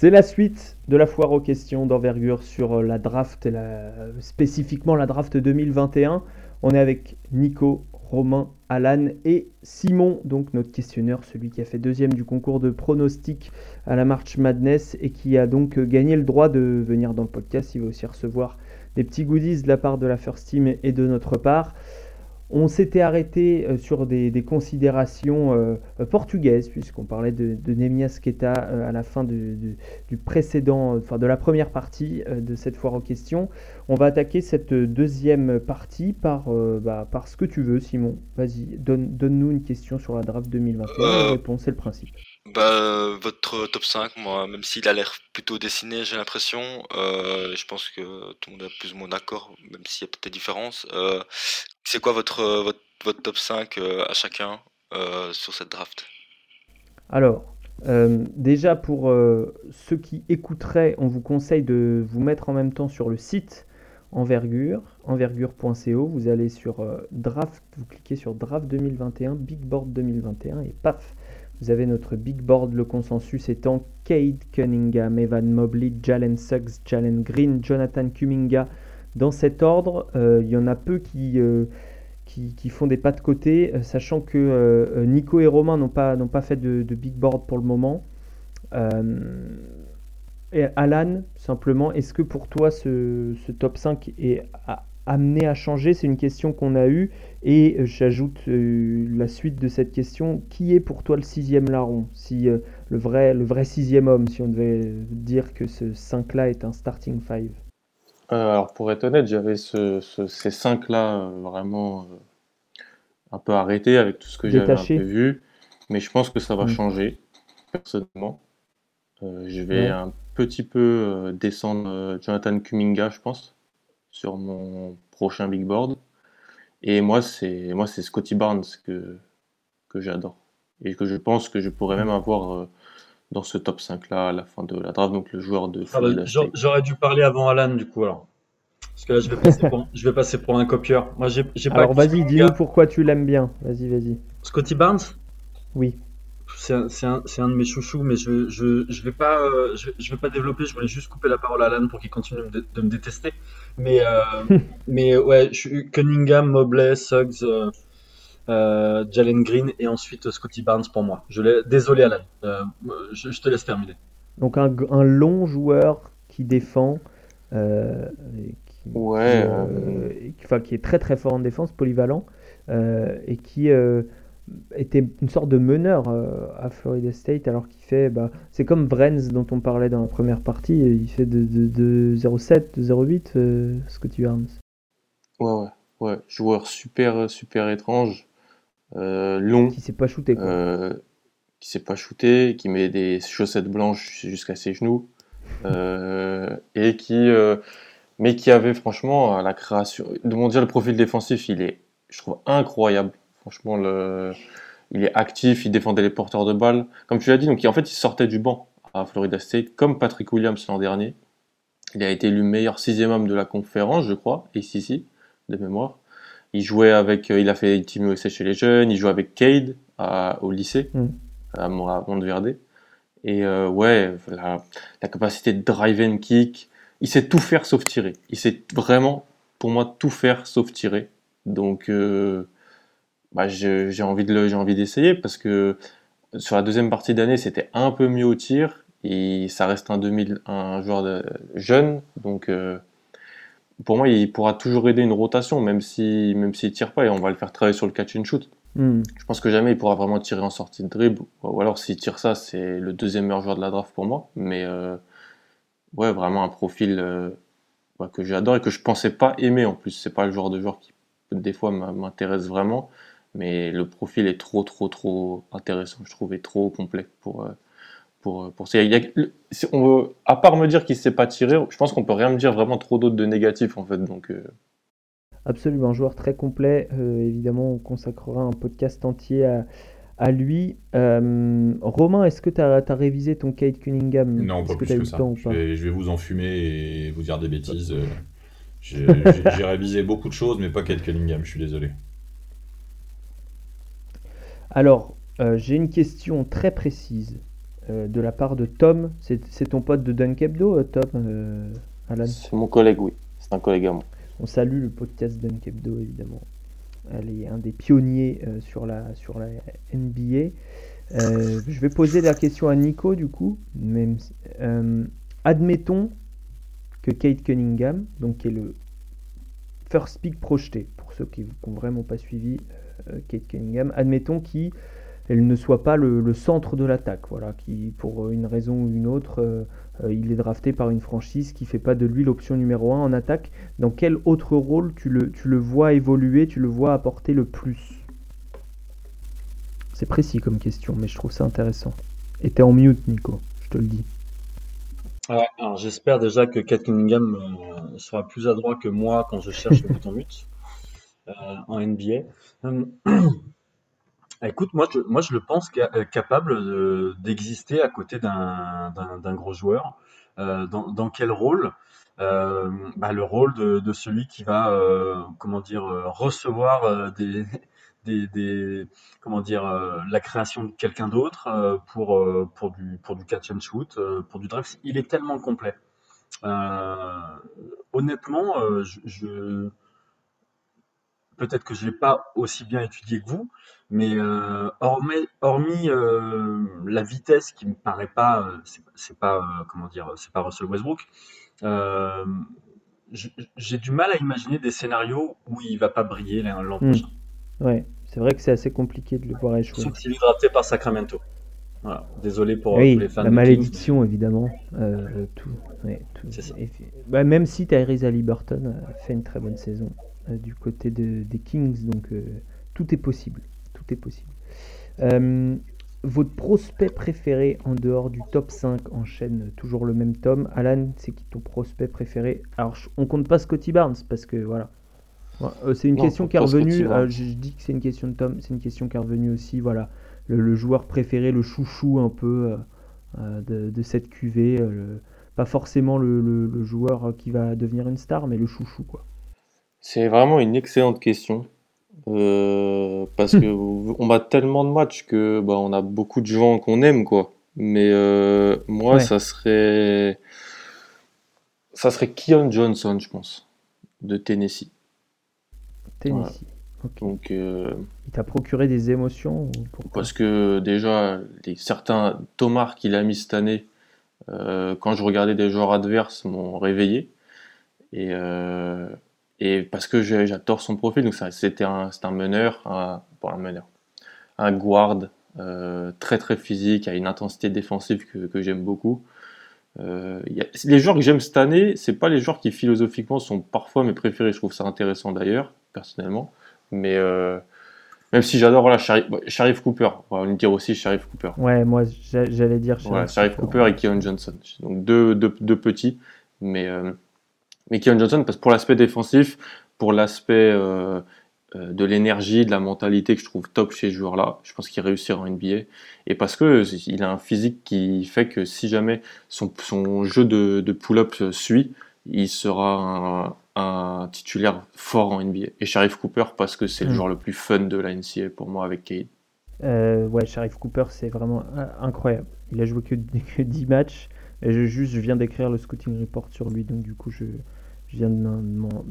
C'est la suite de la foire aux questions d'envergure sur la draft, spécifiquement la draft 2021. On est avec Nico, Romain, Alan et Simon, donc notre questionneur, celui qui a fait deuxième du concours de pronostic à la March Madness et qui a donc gagné le droit de venir dans le podcast. Il va aussi recevoir des petits goodies de la part de la First Team et de notre part. On s'était arrêté euh, sur des, considérations euh, portugaises, puisqu'on parlait de, de Nemias Keita euh, à la fin du précédent, enfin de la première partie de cette foire aux questions. On va attaquer cette deuxième partie par, bah, par ce que tu veux, Simon. Vas-y, donne, donne-nous une question sur la draft 2021. réponse, c'est le principe. Bah, votre top 5, moi, même s'il a l'air plutôt dessiné, j'ai l'impression, je pense que tout le monde est plus ou moins d'accord, même s'il y a peut-être des différences. C'est quoi votre, votre, votre, top 5 euh, à chacun euh, sur cette draft? Alors, euh, déjà pour ceux qui écouteraient, on vous conseille de vous mettre en même temps sur le site Envergure, envergure.co. Vous allez sur draft, vous cliquez sur draft 2021, big board 2021 et paf, vous avez notre big board, le consensus étant Cade Cunningham, Evan Mobley, Jalen Suggs, Jalen Green, Jonathan Kuminga, dans cet ordre. Euh, il y en a peu qui, euh, qui, font des pas de côté, euh, sachant que Nico et Romain n'ont pas, pas fait de, big board pour le moment. et Alan, simplement, est-ce que pour toi ce, top 5 est amené à changer C'est une question qu'on a eue. Et j'ajoute la suite de cette question. Qui est pour toi le sixième larron? Si, le, vrai, le vrai sixième homme, si on devait dire que ce 5-là est un starting 5 euh, alors pour être honnête, j'avais ce, ces cinq là euh, vraiment euh, un peu arrêtés avec tout ce que j'avais un peu vu, mais je pense que ça va mm. changer personnellement. je vais un petit peu descendre Jonathan Kuminga, je pense, sur mon prochain big board. Et moi, c'est moi c'est Scotty Barnes que que j'adore et que je pense que je pourrais même avoir dans ce top 5 là à la fin de la draft, donc le joueur de ah bah, J'aurais dû parler avant Alan du coup alors. Parce que là je vais passer pour, je vais passer pour un copieur. Moi j'ai pas Alors vas-y, dis-nous pourquoi tu l'aimes bien. Vas-y, vas-y. Scotty Barnes? Oui. C'est un, un, un, de mes chouchous, mais je, je, je vais pas, euh, je, je, vais pas développer. Je voulais juste couper la parole à Alan pour qu'il continue de, de, me détester. Mais, euh, mais ouais, je suis Cunningham, Mobley, Suggs, euh, euh, Jalen Green et ensuite Scotty Barnes pour moi. Je désolé Alan, euh, je, te laisse terminer. Donc un, un long joueur qui défend, euh, qui, ouais, qui, qui, est très très fort en défense, polyvalent, et qui était une sorte de meneur à Florida State alors qu'il fait bah, c'est comme Vrenz dont on parlait dans la première partie il fait de, de, de 0,7 de 0,8 Scotty Barnes ouais ouais ouais joueur super super étrange euh, long. Qui s'est pas shooté, quoi. Euh, qui s'est pas shooté, qui met des chaussettes blanches jusqu'à ses genoux, euh, et qui, mais qui avait franchement la création. De mon dire, le profil défensif, il est, je trouve, incroyable. Franchement, le, il est actif, il défendait les porteurs de balles. Comme tu l'as dit, donc en fait, il sortait du banc à Florida State, comme Patrick Williams l'an dernier. Il a été élu meilleur sixième homme de la conférence, je crois, ici, de mémoire. Il jouait avec, euh, il a fait Team USA chez les jeunes, il jouait avec Cade au lycée, mm. à, Monteverde. Et euh, ouais, la, capacité de drive and kick, il sait tout faire sauf tirer. Il sait vraiment, pour moi, tout faire sauf tirer. Donc, euh, bah, j'ai envie de j'ai envie d'essayer parce que sur la deuxième partie d'année, c'était un peu mieux au tir et ça reste un 2000, un joueur de, jeune, donc pour moi, il pourra toujours aider une rotation, même si même s'il tire pas, et on va le faire travailler sur le catch and shoot. Hmm. Je pense que jamais il pourra vraiment tirer en sortie de dribble, ou alors s'il tire ça, c'est le deuxième meilleur joueur de la draft pour moi. Mais euh, ouais, vraiment un profil euh, que j'adore et que je pensais pas aimer en plus. C'est pas le genre de joueur qui des fois m'intéresse vraiment, mais le profil est trop trop trop intéressant, je trouve, et trop complet pour. Euh, pour, pour on veut, à part me dire qu'il ne sait pas tirer, je pense qu'on peut rien me dire vraiment trop d'autres de négatifs en fait. Donc, euh. Absolument, un joueur très complet. Euh, évidemment, on consacrera un podcast entier à, à lui. Euh, Romain, est-ce que tu as, as, révisé ton Kate Cunningham? Non, pas plus que, ça. je, vais, je, vais, vous enfumer et vous dire des bêtises. J'ai révisé beaucoup de choses, mais pas Kate Cunningham, je suis désolé. Alors, j'ai une question très précise de la part de Tom. C'est ton pote de Dunkebdo, Tom, Alan? C'est mon collègue, oui. C'est un collègue à moi. On salue le podcast Dunkebdo, évidemment. Elle est un des pionniers sur, la, sur la NBA. je vais poser la question à Nico, du coup. Même, admettons que Kate Cunningham, donc qui est le first pick projeté, pour ceux qui n'ont vraiment pas suivi euh, Kate Cunningham, admettons qu'elle ne soit pas le, centre de l'attaque, voilà, qui pour une raison ou une autre, euh, euh, il est drafté par une franchise qui fait pas de lui l'option numéro 1 en attaque. Dans quel autre rôle tu le, vois évoluer, tu le vois apporter le plus? C'est précis comme question, mais je trouve ça intéressant. Et t'es en mute, Nico, je te le dis j'espère déjà que Kate Cunningham euh, sera plus adroit que moi quand je cherche le bouton mute euh, en NBA. Euh, écoute, moi je, moi je le pense capable d'exister à côté d'un gros joueur. dans, quel rôle? Bah, Le rôle de, celui qui va, comment dire, recevoir des, des, comment dire, euh, la création de quelqu'un d'autre euh, pour, euh, pour, du, pour du catch and shoot, pour du drive. Il est tellement complet. honnêtement, je, peut-être que je l'ai pas aussi bien étudié que vous, mais hormis, hormis la vitesse qui me paraît pas, c'est pas comment dire, c'est pas Russell Westbrook. j'ai du mal à imaginer des scénarios où il va pas briller l'an hmm. prochain. Ouais, c'est vrai que c'est assez compliqué de le voir échouer. Sauf qu'il est drafté par Sacramento. Voilà. Désolé pour oui, les fans. La malédiction, évidemment. Euh, tout, Ça. Bah, même si Tyrese Halliburton a fait une très bonne saison euh, du côté de, des Kings, donc euh, tout est possible. Tout est possible. votre prospect préféré en dehors du top 5 enchaîne toujours le même tome. Alan, c'est qui ton prospect préféré? Alors, on compte pas Scotty Barnes parce que voilà, euh, c'est une question qui est revenue. Euh, je, dis que c'est une question de Tom. C'est une question qui est revenue aussi. Voilà, le, joueur préféré, le chouchou un peu euh, de, cette cuvée. pas forcément le, joueur qui va devenir une star, mais le chouchou quoi. C'est vraiment une excellente question. parce que on bat tellement de matchs que bah, on a beaucoup de gens qu'on aime quoi. Mais moi, ça serait ça serait Keon Johnson, je pense, de Tennessee. Tennessee. Donc, euh, il t'a procuré des émotions Parce que déjà, les, certains tomards qu'il a mis cette année, euh, quand je regardais des joueurs adverses, m'ont réveillé. Et, euh, et parce que j'adore son profil, donc c'était un, un, meneur, un, un meneur, un guard très très physique, à une intensité défensive que, que j'aime beaucoup. Y a, les joueurs que j'aime cette année, c'est pas les joueurs qui philosophiquement sont parfois mes préférés. Je trouve ça intéressant d'ailleurs personnellement. Mais euh, même si j'adore voilà, Sharif, Cooper, on va le dire aussi Sharif Cooper. Ouais, moi j'allais dire Sharif, Cooper, et Keon Johnson. Donc deux, deux, deux petits, mais, euh, mais Keon Johnson, parce que pour l'aspect défensif, pour l'aspect euh, de l'énergie, de la mentalité que je trouve top chez ce joueur-là, je pense qu'il réussira en NBA. Et parce que il a un physique qui fait que si jamais son, son jeu de, de pull-up suit, il sera un, un titulaire fort en NBA. Et Sharif Cooper parce que c'est le hmm. joueur le plus fun de la NCA pour moi avec Cade. Euh, ouais, Sharif Cooper, c'est vraiment euh, incroyable. Il a joué que, 10 matchs. Et je, juste, je viens d'écrire le scouting report sur lui, donc du coup, je, viens de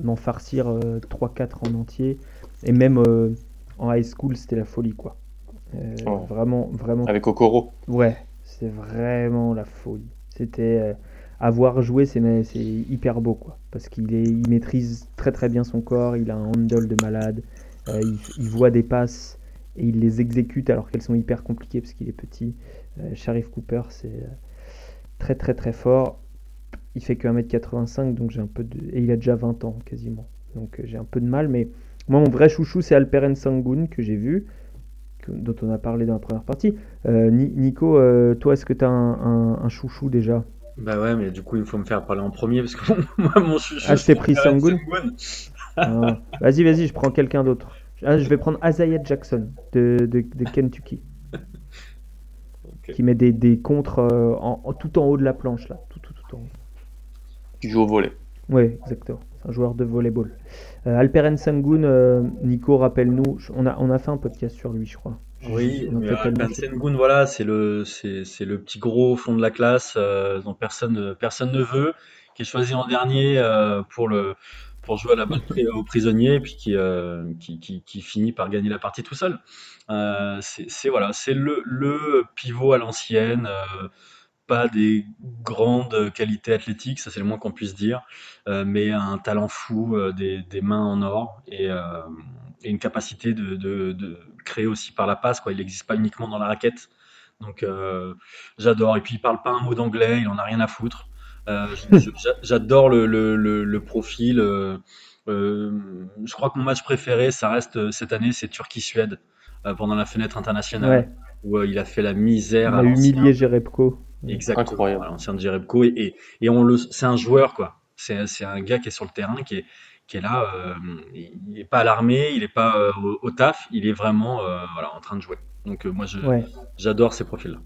m'en farcir 3-4 euh, en entier. Et même en high school, c'était la folie, quoi. Vraiment, vraiment. Avec Okoro Ouais, c'est vraiment la folie. C'était avoir joué, c'est hyper beau, quoi. Parce qu'il il maîtrise très très bien son corps, il a un handle de malade, euh, il, voit des passes et il les exécute alors qu'elles sont hyper compliquées parce qu'il est petit. Euh, Sharif Cooper, c'est euh, très très très fort. Il fait que 1m85, donc j'ai un peu de... Et il a déjà 20 ans quasiment. Donc j'ai un peu de mal, mais moi mon vrai chouchou c'est Alperen Sangoon que j'ai vu, dont on a parlé dans la première partie. Nico, toi est-ce que tu as un chouchou déjà? Bah ouais, mais du coup, il faut me faire parler en premier parce que moi, mon chouchou. Ah, je t'ai pris Sangoon ah. Vas-y, vas-y, je prends quelqu'un d'autre. Ah, je vais prendre Azaya Jackson de, de, Kentucky. Qui met des, des contres euh, en, tout en haut de la planche, là. Tout, tout, tout en haut. Qui joue au volet. Oui, exactement. C'est un joueur de volleyball. Euh, Alperen Sangoon, euh, Nico, rappelle-nous, on a, on a fait un podcast sur lui, je crois. Oui, Ben Sengun, voilà, c'est le, c'est, le petit gros au fond de la classe euh, dont personne, personne ne veut, qui est choisi en dernier euh, pour, le, pour jouer à la balle aux prisonniers, et puis qui, euh, qui, qui, finit par gagner la partie tout seul. c'est, voilà, c'est le, le pivot à l'ancienne, pas des grandes qualités athlétiques, ça c'est le moins qu'on puisse dire, mais un talent fou, des, des, mains en or et, et une capacité de, de, créer aussi par la passe. Quoi. Il n'existe pas uniquement dans la raquette. Donc euh, j'adore. Et puis il parle pas un mot d'anglais, il en a rien à foutre. Euh, j'adore le, le, le, profil. Euh, je crois que mon match préféré, ça reste cette année, c'est Turquie-Suède pendant la fenêtre internationale où il a fait la misère. Il a humilié Jerebko. Exactement. Incroyable. L'ancien de Jerebko et, et, et on le, c'est un joueur quoi. C'est un gars qui est sur le terrain, qui est, qui est là. Euh, il n'est pas alarmé, il n'est pas euh, au, taf, il est vraiment euh, voilà, en train de jouer. Donc moi, j'adore ces profils-là.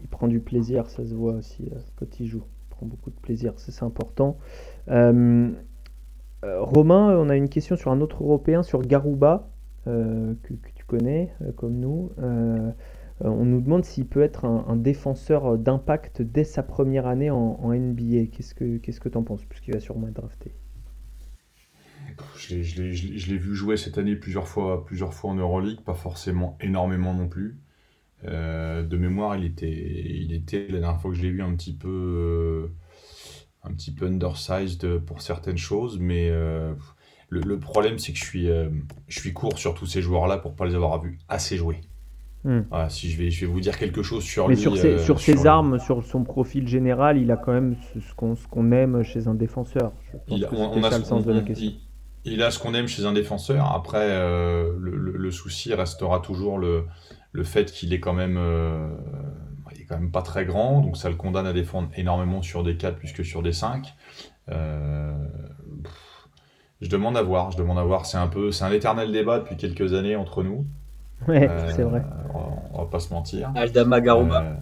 Il prend du plaisir, ça se voit aussi quand il joue. Il prend beaucoup de plaisir, c'est important. Romain, on a une question sur un autre Européen, sur Garouba, que, tu connais comme nous. On nous demande s'il peut être un, défenseur d'impact dès sa première année en, NBA. Qu'est-ce que tu en penses, puisqu'il va sûrement être drafté? Je l'ai vu jouer cette année plusieurs fois, plusieurs fois en Euroleague, pas forcément énormément non plus. Euh, de mémoire, il était, il était la dernière fois que je l'ai vu un petit peu, euh, un petit peu undersized pour certaines choses, mais euh, le, problème c'est que je suis, je suis court sur tous ces joueurs-là pour pas les avoir vus assez jouer. Hmm. si je vais, je vais vous dire quelque chose sur mais sur ses, sur ses armes, sur son profil général, il a quand même ce, qu'on aime chez un défenseur. Je pense on, a, le sens de la question il a ce qu'on aime chez un défenseur. Après, euh, le, souci restera toujours le, le fait qu'il est quand même, euh, il est quand même pas très grand, donc ça le condamne à défendre énormément sur des 4 plus que sur des 5. Euh, je demande à voir, je demande à voir. C'est un peu, c'est un éternel débat depuis quelques années entre nous. Ouais, c'est vrai. On, va pas se mentir. Aldama Garouba.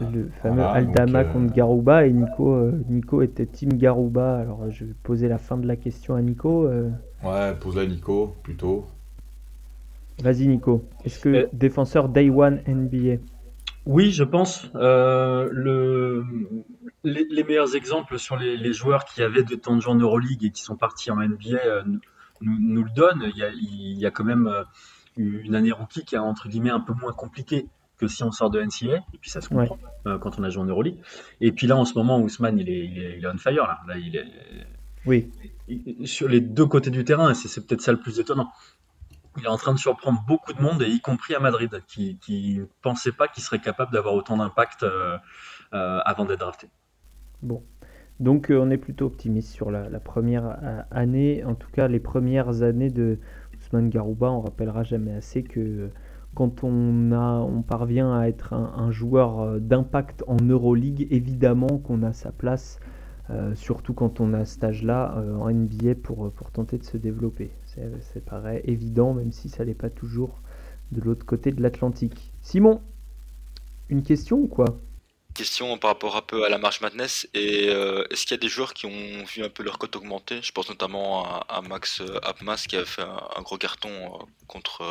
Le fameux Aldama euh, contre Garouba et Nico, euh, Nico était team Garouba. Alors je vais poser la fin de la question à Nico. Euh. Ouais, pose-la à Nico plutôt. Vas-y Nico. Est-ce que défenseur Day One NBA Oui, je pense. le... Les, meilleurs exemples sur les, joueurs qui avaient de temps de jeu en Euroleague et qui sont partis en NBA nous, nous, le donnent. Il y, a, il y a quand même une année rookie qui est entre guillemets un peu moins compliquée que si on sort de NCA, et puis ça se comprend euh, quand on a joué en Euroleague. Et puis là, en ce moment, Ousmane, il est, il est, on fire. Là. là il est, oui. sur les deux côtés du terrain, et c'est peut-être ça le plus étonnant. Il est en train de surprendre beaucoup de monde, et y compris à Madrid, qui ne pensait pas qu'il serait capable d'avoir autant d'impact euh, euh, avant d'être drafté. Bon. Donc on est plutôt optimiste sur la, la, première année, en tout cas les premières années de Garouba. On rappellera jamais assez que quand on, a, on parvient à être un, joueur euh, d'impact en Euroleague, évidemment qu'on a sa place, euh, surtout quand on a cet âge-là euh, en NBA pour, pour tenter de se développer. C'est paraît évident, même si ça n'est pas toujours de l'autre côté de l'Atlantique. Simon, une question ou quoi? Question par rapport un peu à la marche Madness. Et euh, est-ce qu'il y a des joueurs qui ont vu un peu leur cote augmenter? Je pense notamment à, Max euh, Abmas qui a fait un, gros carton euh, contre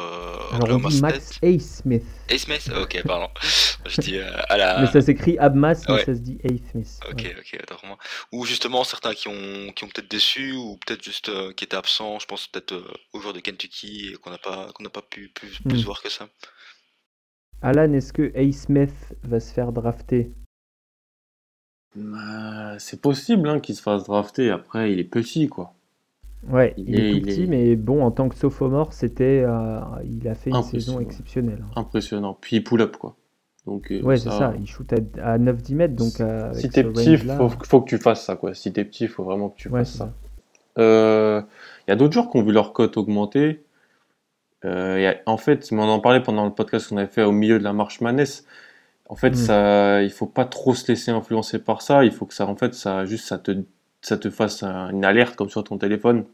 Alors Max A. Smith. A. Smith Ok, pardon. Je dis à la... Mais ça s'écrit Abmas, mais ça se dit A. Smith. Ok, ok, d'accord. Ou justement certains qui ont, qui ont peut-être déçu ou peut-être juste qui étaient absents. Je pense peut-être aux joueurs de Kentucky et qu'on n'a pas, qu'on n'a pas pu plus, plus hmm. voir que ça. Alan, est-ce que A. Smith va se faire drafter? Bah, C'est possible hein, qu'il se fasse drafter. Après, il est petit, quoi. Ouais, il, est, tout petit, mais bon, en tant que sophomore, c'était, euh, il a fait une saison exceptionnelle. Hein. Impressionnant. Puis il pull-up, quoi. Donc, euh, ouais, c'est ça. Il shoot à, 9-10 mètres. Donc, euh, si t'es petit, il faut, que tu fasses ça, quoi. Si t'es petit, il faut vraiment que tu fasses ça. Il y a d'autres joueurs qui ont vu leur cote augmenter. Euh, en fait, on en parlait pendant le podcast qu'on avait fait au milieu de la marche Manès. En fait, mm. ça, il faut pas trop se laisser influencer par ça. Il faut que ça, en fait, ça, juste, ça te, ça te fasse une alerte comme sur ton téléphone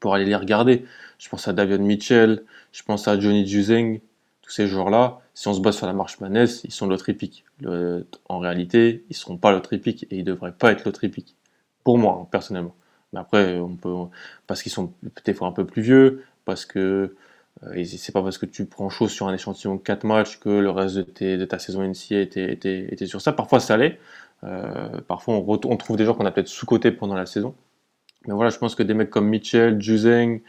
pour aller les regarder. Je pense à David Mitchell, je pense à Johnny Juzeng, tous ces joueurs-là. Si on se base sur la marche Manès, ils sont l'autre épique. en réalité, ils seront pas l'autre épique et ils devraient pas être l'autre épique. Pour moi, hein, personnellement. Mais après, on peut, parce qu'ils sont peut-être un peu plus vieux, parce que et c'est pas parce que tu prends chaud sur un échantillon de 4 matchs que le reste de, tes, de ta saison NCA était, était, était, sur ça. Parfois ça l'est. Euh, parfois on, on, trouve des gens qu'on a peut-être sous-cotés pendant la saison. Mais voilà, je pense que des mecs comme Mitchell, Juzeng,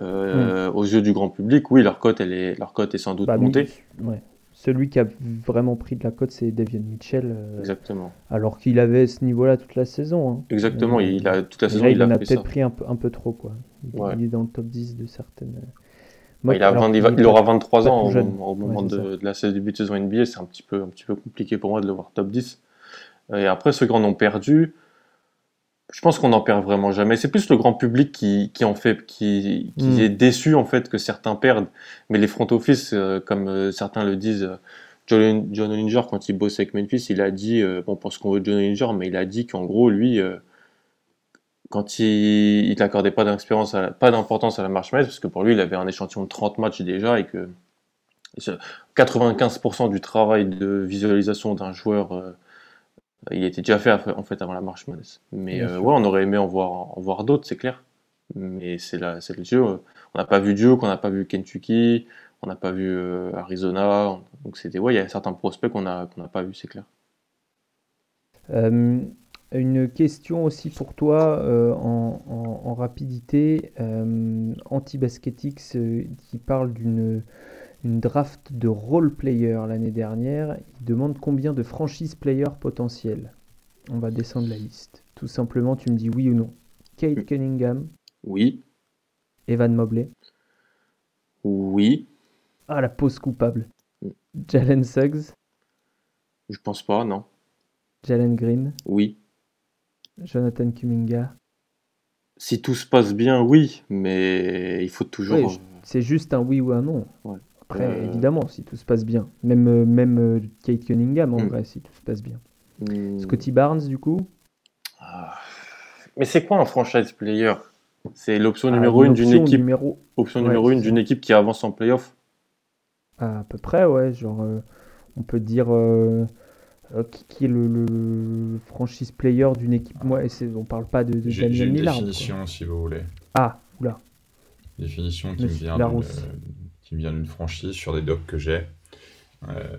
euh, mm. aux yeux du grand public, oui, leur cote, elle est, leur cote est sans doute bah, montée. Ouais. Celui qui a vraiment pris de la cote, c'est Davian Mitchell. Euh, Exactement. Alors qu'il avait ce niveau-là toute la saison. Hein. Exactement, il a toute la saison. il, en a peut-être pris un peu, un peu trop. Quoi. Il, est dans le top 10 de certaines. Il, a il, aura 23 ans au, moment de, la début de saison NBA. C'est un petit, peu, un petit peu compliqué pour moi de le voir top 10. Et après, ceux qui en ont perdu, je pense qu'on n'en perd vraiment jamais. C'est plus le grand public qui, qui en fait, qui, qui hmm. est déçu en fait que certains perdent. Mais les front office, euh, comme euh, certains le disent, euh, John, John Olinger, quand il bosse avec Memphis, il a dit, bon, pense qu'on veut John Olinger, mais il a dit qu'en gros, lui, quand il n'accordait pas d'expérience, pas d'importance à la marche parce que pour lui, il avait un échantillon de 30 matchs déjà et que 95% du travail de visualisation d'un joueur il était déjà fait en fait avant la marche Mais euh, ouais, on aurait aimé en voir, en voir d'autres, c'est clair. Mais c'est le jeu. On n'a pas vu Duke, on n'a pas vu Kentucky, on n'a pas vu euh, Arizona. Donc c'était ouais, il y a certains prospects qu'on n'a pas vu, c'est clair. Euh, une question aussi pour toi en, en, rapidité. Anti-Basketix qui parle d'une une draft de role player l'année dernière. Il demande combien de franchise players potentiels. On va descendre la liste. Tout simplement, tu me dis oui ou non. Kate Cunningham. Oui. Evan Mobley. Oui. Ah, la pause coupable. Jalen Suggs. Je pense pas, non. Jalen Green. Oui. Jonathan Kuminga. Si tout se passe bien, oui, mais il faut toujours. c'est juste un oui ou un non. Après, euh, évidemment, si tout se passe bien. Même, euh, même euh, Kate Cunningham, en mm. vrai, si tout se passe bien. Mm. Scotty Barnes, du coup? Ah. Mais c'est quoi un franchise player? C'est l'option ah, numéro une d'une équipe. Numéro... Option numéro une d'une équipe qui avance en playoff À peu près, ouais. Genre, on peut dire qui, est le, franchise player d'une équipe. Moi, on parle pas de, de J'ai une définition, si vous voulez. Ah, oula. Définition qui me vient qui vient d'une franchise sur des docs que j'ai. Euh,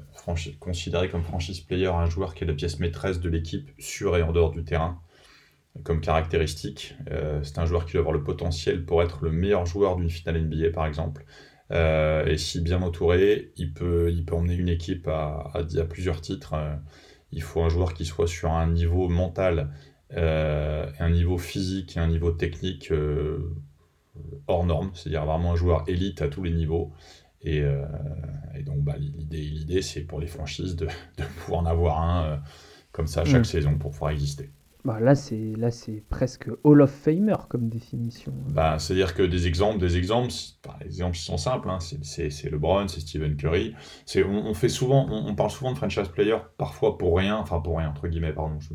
considéré comme franchise player un joueur qui est la pièce maîtresse de l'équipe sur et en dehors du terrain comme caractéristique. Euh, c'est un joueur qui doit avoir le potentiel pour être le meilleur joueur d'une finale NBA par exemple. Euh, et si bien entouré, il peut, il peut emmener une équipe à, à, à plusieurs titres. il faut un joueur qui soit sur un niveau mental, un niveau physique et un niveau technique hors norme, c'est-à-dire vraiment un joueur élite à tous les niveaux. Et, euh, donc bah, l'idée, c'est pour les franchises de, pouvoir en avoir un euh, comme ça chaque mm. saison pour pouvoir exister. Bah là, c'est là, c'est presque Hall of Famer comme définition. Bah, c'est-à-dire que des exemples, des exemples, les exemples sont simples. Hein, c'est LeBron, c'est Stephen Curry. C'est on, on, fait souvent, on, parle souvent de franchise player, parfois pour rien, enfin pour rien entre guillemets, pardon, je,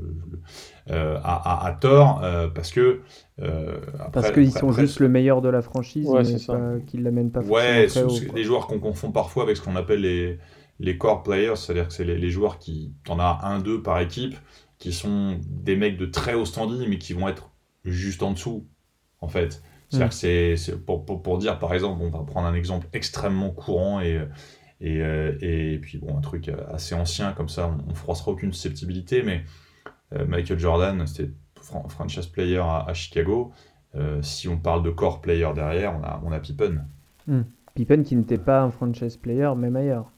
euh, à, à, tort, euh, parce que euh, parce qu'ils sont juste le meilleur de la franchise, ouais, mais qu'ils l'amènent pas. Ouais, les joueurs qu'on confond parfois avec ce qu'on appelle les les core players, c'est-à-dire que c'est les, les, joueurs qui, t'en as un, deux par équipe qui sont des mecs de très haut standing, mais qui vont être juste en dessous, en fait. C'est-à-dire que c'est, pour, pour, pour, dire, par exemple, on va prendre un exemple extrêmement courant et, et, euh, et puis bon, un truc assez ancien, comme ça, on ne froissera aucune susceptibilité, mais euh, Michael Jordan, c'était franchise player à, Chicago. Euh, si on parle de core player derrière, on a, on a Pippen. Hmm. Pippen qui n'était pas un franchise player, même ailleurs.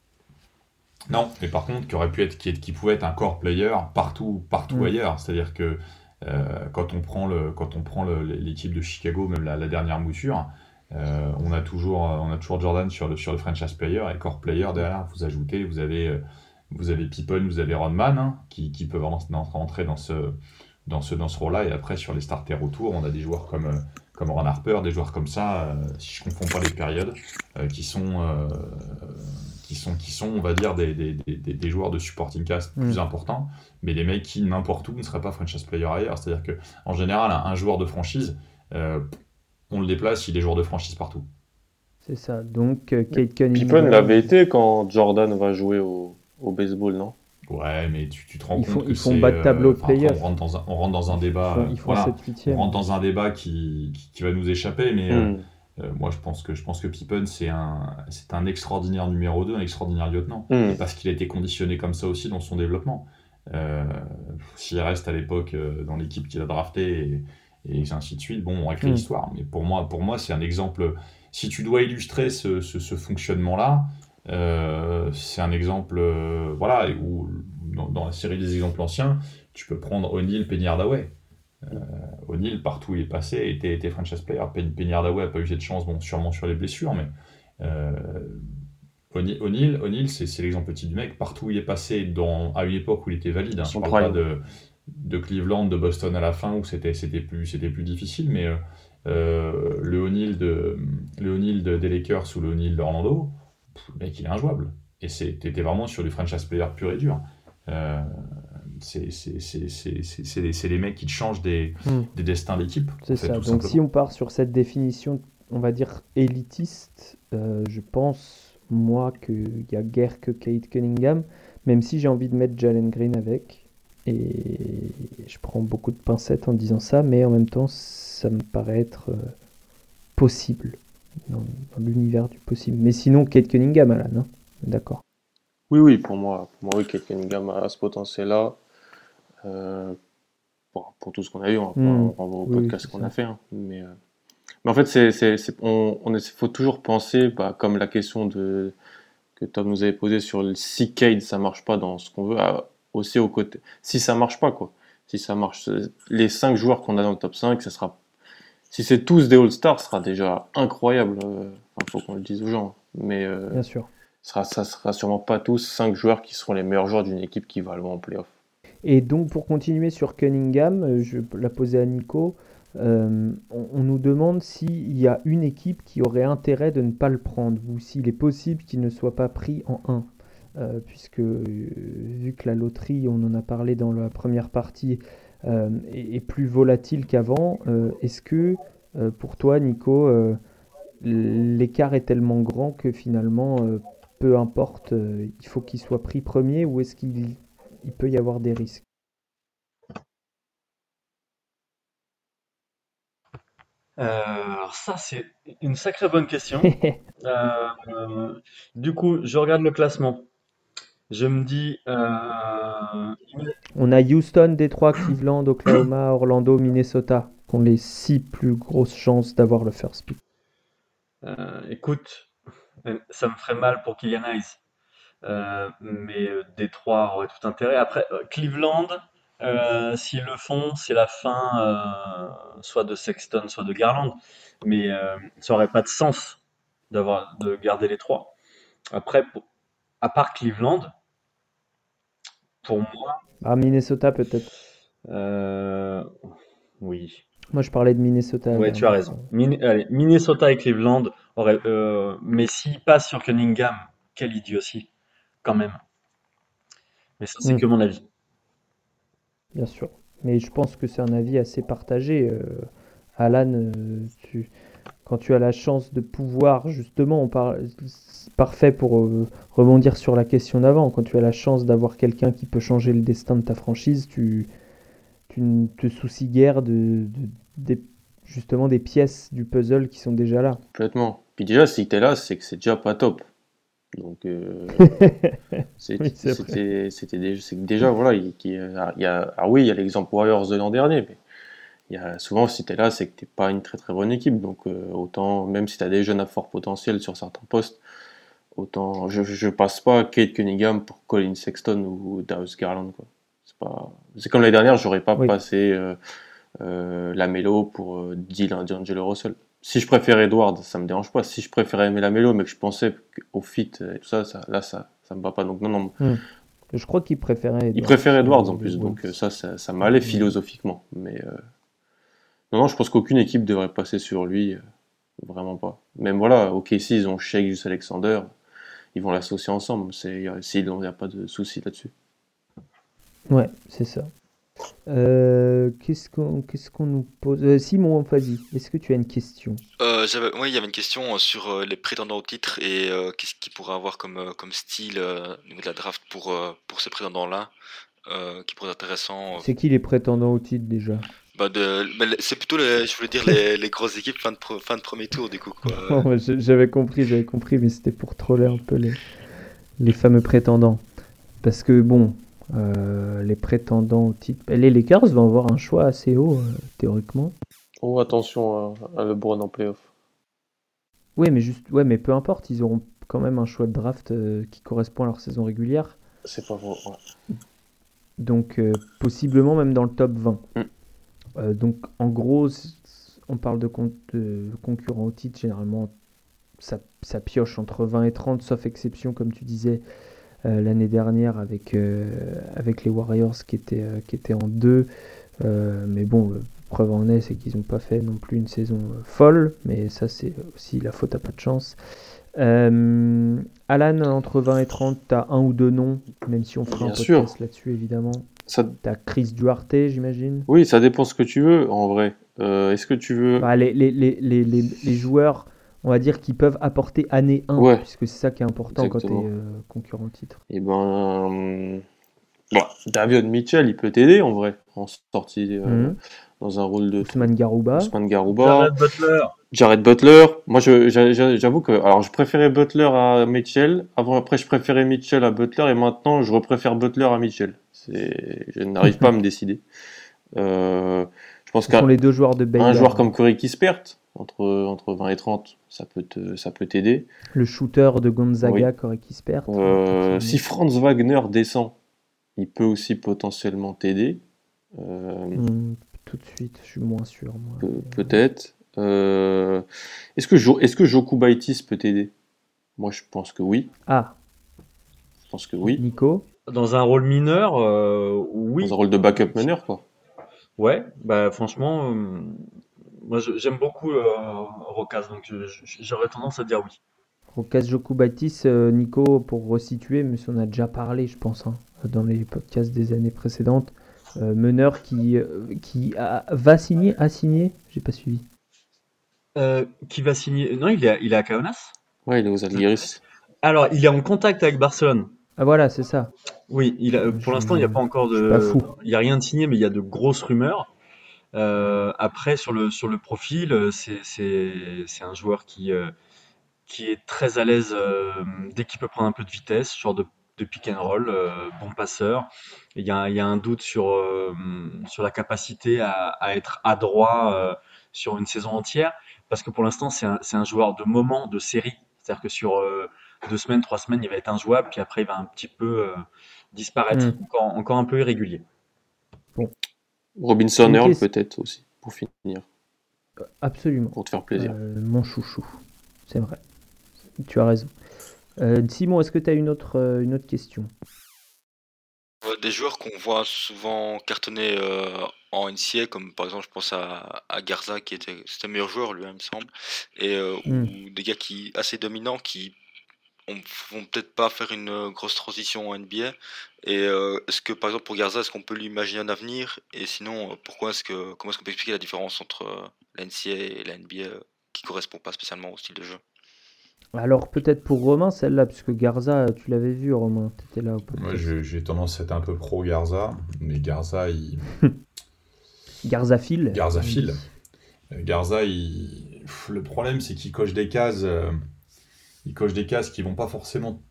Non, mais par contre, qui aurait pu être, qui, qui pouvait être un core player partout, partout mm. ailleurs. C'est-à-dire que euh, quand on prend le, quand on prend l'équipe de Chicago, même la, dernière mouture, euh, on a toujours, on a toujours Jordan sur le sur le franchise player et core player derrière. Vous ajoutez, vous avez, euh, vous avez Pippen, vous avez Rodman hein, qui, qui peuvent rentrer dans ce dans ce dans ce rôle-là. Et après sur les starters autour, on a des joueurs comme comme Ron Harper, des joueurs comme ça, si je confonds pas les périodes, qui sont qui sont, qui sont, on va dire, des, des, des, des joueurs de supporting cast plus mm. importants, mais des mecs qui, n'importe où, ne seraient pas franchise player ailleurs. C'est-à-dire qu'en général, un, joueur de franchise, euh, on le déplace, il est joueur de franchise partout. C'est ça. Donc, euh, Kate Cunningham. Pippen l'avait été quand Jordan va jouer au, au baseball, non? Ouais, mais tu, tu te rends compte que ils font bas de tableau euh, on, rentre dans un, on rentre dans un débat. Ils font, on rentre dans un débat qui, qui, va nous échapper, mais. Mm. Euh, moi, je pense que, je pense que Pippen, c'est un, c'est un extraordinaire numéro 2, un extraordinaire lieutenant. Hmm. Parce qu'il a été conditionné comme ça aussi dans son développement. Euh, S'il reste à l'époque euh, dans l'équipe qu'il a drafté et, et ainsi de suite, bon, on écrit Mm. l'histoire. Mais pour moi, pour moi c'est un exemple. Si tu dois illustrer ce, ce- ce fonctionnement-là, euh, c'est un exemple, voilà, où dans, dans la série des exemples anciens, tu peux prendre O'Neill, Penny Hardaway. Euh, O'Neill, partout où il est passé, était, était franchise player. Hardaway n'a pas eu cette chance, bon, sûrement sur les blessures, mais euh, O'Neill, O'Neill, c'est c'est l'exemple petit du mec. Partout où il est passé, dans, à une époque où il était valide, hein, je parle pas de, de Cleveland, de Boston à la fin, où c'était c'était plus, c'était plus difficile, mais euh, le O'Neill de, le de, des Lakers ou le O'Neill d'Orlando, le mec, il est injouable. Et t'étais vraiment sur du franchise player pur et dur. Euh, c'est c'est- c'est- c'est- c'est- c'est les, mecs qui te changent des, Hmm. des destins d'équipe. C'est ça. Donc simplement. si on part sur cette définition, on va dire élitiste, euh, je pense, moi, qu'il y a guère que Kate Cunningham, même si j'ai envie de mettre Jalen Green avec. Et je prends beaucoup de pincettes en disant ça, mais en même temps, ça me paraît être euh, possible, dans, dans l'univers du possible. Mais sinon, Kate Cunningham, Alan, hein d'accord. Oui, oui, pour moi, pour moi oui, Kate Cunningham a ce potentiel-là. Euh, pour, pour tout ce qu'on a eu, on va pas renvoie au podcast qu'on a fait. hein. Mais, euh, mais en fait, c'est, on, on est- faut toujours penser, bah, comme la question de, que Tom nous avait posée sur le si Cade ça marche pas dans ce qu'on veut, à- aussi au côté. Si ça marche pas, quoi. Si ça marche, les cinq joueurs qu'on a dans le top 5, ça sera. Si c'est tous des All-Stars, ce sera déjà incroyable. Il faut qu'on le dise aux gens. Mais euh, Bien sûr. sera, ça sera sûrement pas tous cinq joueurs qui seront les meilleurs joueurs d'une équipe qui va loin en playoff. Et donc, pour continuer sur Cunningham, euh, je la poser à Nico. euh, on, nous demande s'il y a une équipe qui aurait intérêt de ne pas le prendre, ou s'il est possible qu'il ne soit pas pris en 1. Euh, puisque, vu que la loterie, on en a parlé dans la première partie, est, plus volatile qu'avant, est-ce que, pour toi, Nico, l'écart est tellement grand que finalement, peu importe, il faut qu'il soit pris premier, ou est-ce qu'il il peut y avoir des risques. Euh, alors ça, c'est une sacrée bonne question. Euh, euh, du coup, je regarde le classement. Je me dis, euh, On a Houston, Détroit, Cleveland, Oklahoma, Orlando, Minnesota, qui ont les six plus grosses chances d'avoir le first pick. euh, écoute, ça me ferait mal pour Kylian Hayes. Euh, mais euh, Détroit aurait tout intérêt. Après, euh, Cleveland, euh, s'ils le font, c'est la fin euh, soit de Sexton, soit de Garland. Mais euh, ça aurait pas de sens d'avoir de garder les trois. Après, pour- à part Cleveland, pour moi, Ah, Minnesota peut-être. oui. Moi, je parlais de Minnesota. Ouais, tu as raison. Min- allez, Minnesota et Cleveland auraient. mais s'ils passent sur Cunningham, quelle idiotie, quand même. Mais ça, c'est Mm. que mon avis. Bien sûr. Mais je pense que c'est un avis assez partagé. euh, Alan, euh, tu- quand tu as la chance de pouvoir, justement, on parle, c'est parfait pour euh, rebondir sur la question d'avant, quand tu as la chance d'avoir quelqu'un qui peut changer le destin de ta franchise, tu, tu ne te soucies guère de, de- des, justement des pièces du puzzle qui sont déjà là. Complètement. Puis déjà, si t'es là, c'est que c'est déjà pas top. Donc, euh, Oui, c'était, déjà, déjà, voilà, il, il y a, il y a- ah oui, il y a l'exemple Warriors de l'an dernier, mais il y a, souvent, si t'es là, c'est que t'es pas une très très bonne équipe. Donc, euh, autant, même si t'as des jeunes à fort potentiel sur certains postes, autant, je, je passe pas Kate Cunningham pour Colin Sexton ou Darius Garland. C'est comme l'année dernière, j'aurais pas Oui. passé, euh, euh, Lamelo pour euh, Dylan D'Angelo Russell. Si je préfère Edward, ça me dérange pas. Si je préférais aimer mais que je pensais au fit et tout ça, ça là, ça, ça me va pas. Donc, non, non. Je crois qu'il préférait Il préfère Edwards en Euh, plus, donc ça, ça, ça m'allait philosophiquement. Mais euh, non, non, je pense qu'aucune équipe devrait passer sur lui. euh, vraiment pas. Même voilà, ok, si ils ont Shea Jus Alexander, ils vont l'associer ensemble. C'est, s'il n'y a pas de souci là-dessus. Ouais, c'est ça. Euh, qu'est-ce qu'on qu'est-ce qu'on nous pose Euh, Simon, vas-y, est-ce que tu as une question? Euh, j'avais, oui, il y avait une question euh, sur euh, les prétendants au titre et euh, qu'est-ce qu'ils pourraient avoir comme, euh, comme style euh, au niveau de la draft pour, euh, pour ces prétendants-là, euh, qui pourrait être intéressant. euh. C'est qui les prétendants au titre déjà? Bah de, c'est plutôt, les, je voulais dire, les, les grosses équipes fin de, fin de premier tour, du coup. Quoi. j'avais compris, j'avais compris, mais c'était pour troller un peu les, les fameux prétendants. Parce que, bon, euh, les prétendants au titre. Les Lakers vont avoir un choix assez haut, euh, théoriquement. Oh, attention à, LeBron en playoff. Oui, mais juste, ouais, mais peu importe, ils auront quand même un choix de draft euh, qui correspond à leur saison régulière. C'est pas vrai. Donc, possiblement même dans le top 20. Euh, donc en gros, on parle de, concurrents au titre, généralement ça, pioche entre 20 et 30, sauf exception, comme tu disais, euh, l'année dernière avec, euh, avec les Warriors qui étaient, qui étaient en 2. mais bon, preuve en est, c'est qu'ils n'ont pas fait non plus une saison folle, mais ça c'est aussi la faute à pas de chance. Alan, entre 20 et 30, tu as un ou deux noms, même si on fera un podcast là-dessus évidemment. Ça... T'as Chris Duarte, j'imagine Oui, ça dépend ce que tu veux, en vrai. Euh, est-ce que tu veux... Bah, les, les, les, les, joueurs, on va dire, qui peuvent apporter année 1, puisque c'est ça qui est important quand tu es euh, concurrent titre. Et eh ben... Bon, David Mitchell, il peut t'aider, en vrai, en sortie, euh, mhm. dans un rôle de... Ousmane Garouba. Ousmane Garouba. Jared Butler. Jared Butler. Moi, j'avoue que... Alors, je préférais Butler à Mitchell. Avant, après, je préférais Mitchell à Butler, et maintenant, je repréfère Butler à Mitchell je n'arrive pas à me décider. Euh, je pense qu'un les deux joueurs de un joueur comme Corey Kispert, entre, entre 20 et 30, ça peut ça peut t'aider. Le shooter de Gonzaga, Corey Kispert. Euh, si Franz Wagner descend, il peut aussi potentiellement t'aider. Euh, hmm, tout de suite, je suis moins sûr. Peut-être. est-ce que, est-ce que Joku Baitis peut t'aider? Moi, je pense que oui. Ah. Je pense que oui. Nico? Dans un rôle mineur, euh, oui. Dans un rôle de backup meneur, quoi. Ouais, bah franchement, euh, moi j'aime beaucoup euh, Rocas, donc j'aurais tendance à dire oui. Rocas Jokubaitis, euh, Nico, pour resituer, mais on a déjà parlé, je pense, hein, dans les podcasts des années précédentes. meneur qui, qui a, va signer, a signé, j'ai pas suivi. qui va signer Non, il est, il est à Kaunas? Ouais, il est aux Algiris. Alors, il est en contact avec Barcelone. Ah voilà, c'est ça. Oui, il a, pour l'instant, il n'y a pas encore de. Il n'y a rien de signé, mais il y a de grosses rumeurs. Euh, après, sur le, sur le profil, c'est un joueur qui, euh, qui est très à l'aise euh, dès qu'il peut prendre un peu de vitesse, genre de, de pick and roll, bon passeur. Il y a, il y a un doute sur, sur la capacité à, à être adroit sur une saison entière, parce que pour l'instant, c'est un, un, joueur de moment, de série. C'est-à-dire que sur deux semaines, trois semaines, il va être injouable, puis après, il va un petit peu euh, disparaître, hmm. encore, un peu irrégulier. Robinson Earl, peut-être aussi, pour finir. Absolument. Pour te faire plaisir. Euh, mon chouchou, c'est vrai. Tu as raison. Euh, Simon, est-ce que tu as une autre, une autre question? Des joueurs qu'on voit souvent cartonner en NCA, comme par exemple, je pense à, Garza, qui était, c'était meilleur joueur, lui, il me semble, et, hmm. ou des gars qui assez dominants qui on vont peut-être pas faire une euh, grosse transition en NBA. Et euh, est-ce que par exemple pour Garza, est-ce qu'on peut lui imaginer un avenir? Et sinon, euh, pourquoi est-ce que comment est-ce qu'on peut expliquer la différence entre la NCA et la NBA qui correspond pas spécialement au style de jeu? Alors peut-être pour Romain celle-là, puisque Garza, tu l'avais vu Romain, tu étais là. Moi j'ai tendance à être un peu pro Garza, mais Garza il... Garza file. Garza il... le problème c'est qu'il coche des cases il coche des cases qui vont pas forcément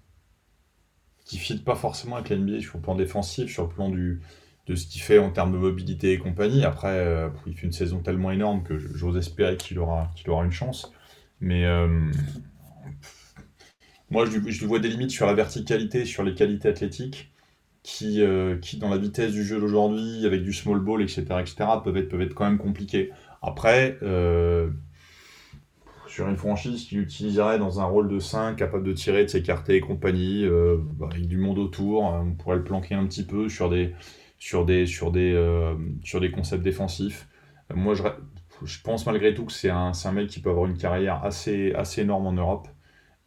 qui filent pas forcément avec l'NBA sur le plan défensif, sur le plan du, de ce qu'il fait en termes de mobilité et compagnie. Après, euh, il fait une saison tellement énorme que j'ose espérer qu'il aura, qu'il aura une chance. Mais euh, moi, je, je, vois des limites sur la verticalité, sur les qualités athlétiques, qui, euh, qui dans la vitesse du jeu d'aujourd'hui, avec du small ball, etc., etc., peuvent être, peuvent être quand même compliquées. Après, sur une franchise qui l'utiliserait dans un rôle de 5, capable de tirer, de s'écarter et compagnie, euh, bah, avec du monde autour, euh, on pourrait le planquer un petit peu sur des, sur des, sur des, euh, sur des concepts défensifs. moi, je, pense malgré tout que c'est un, un, mec qui peut avoir une carrière assez, assez énorme en Europe.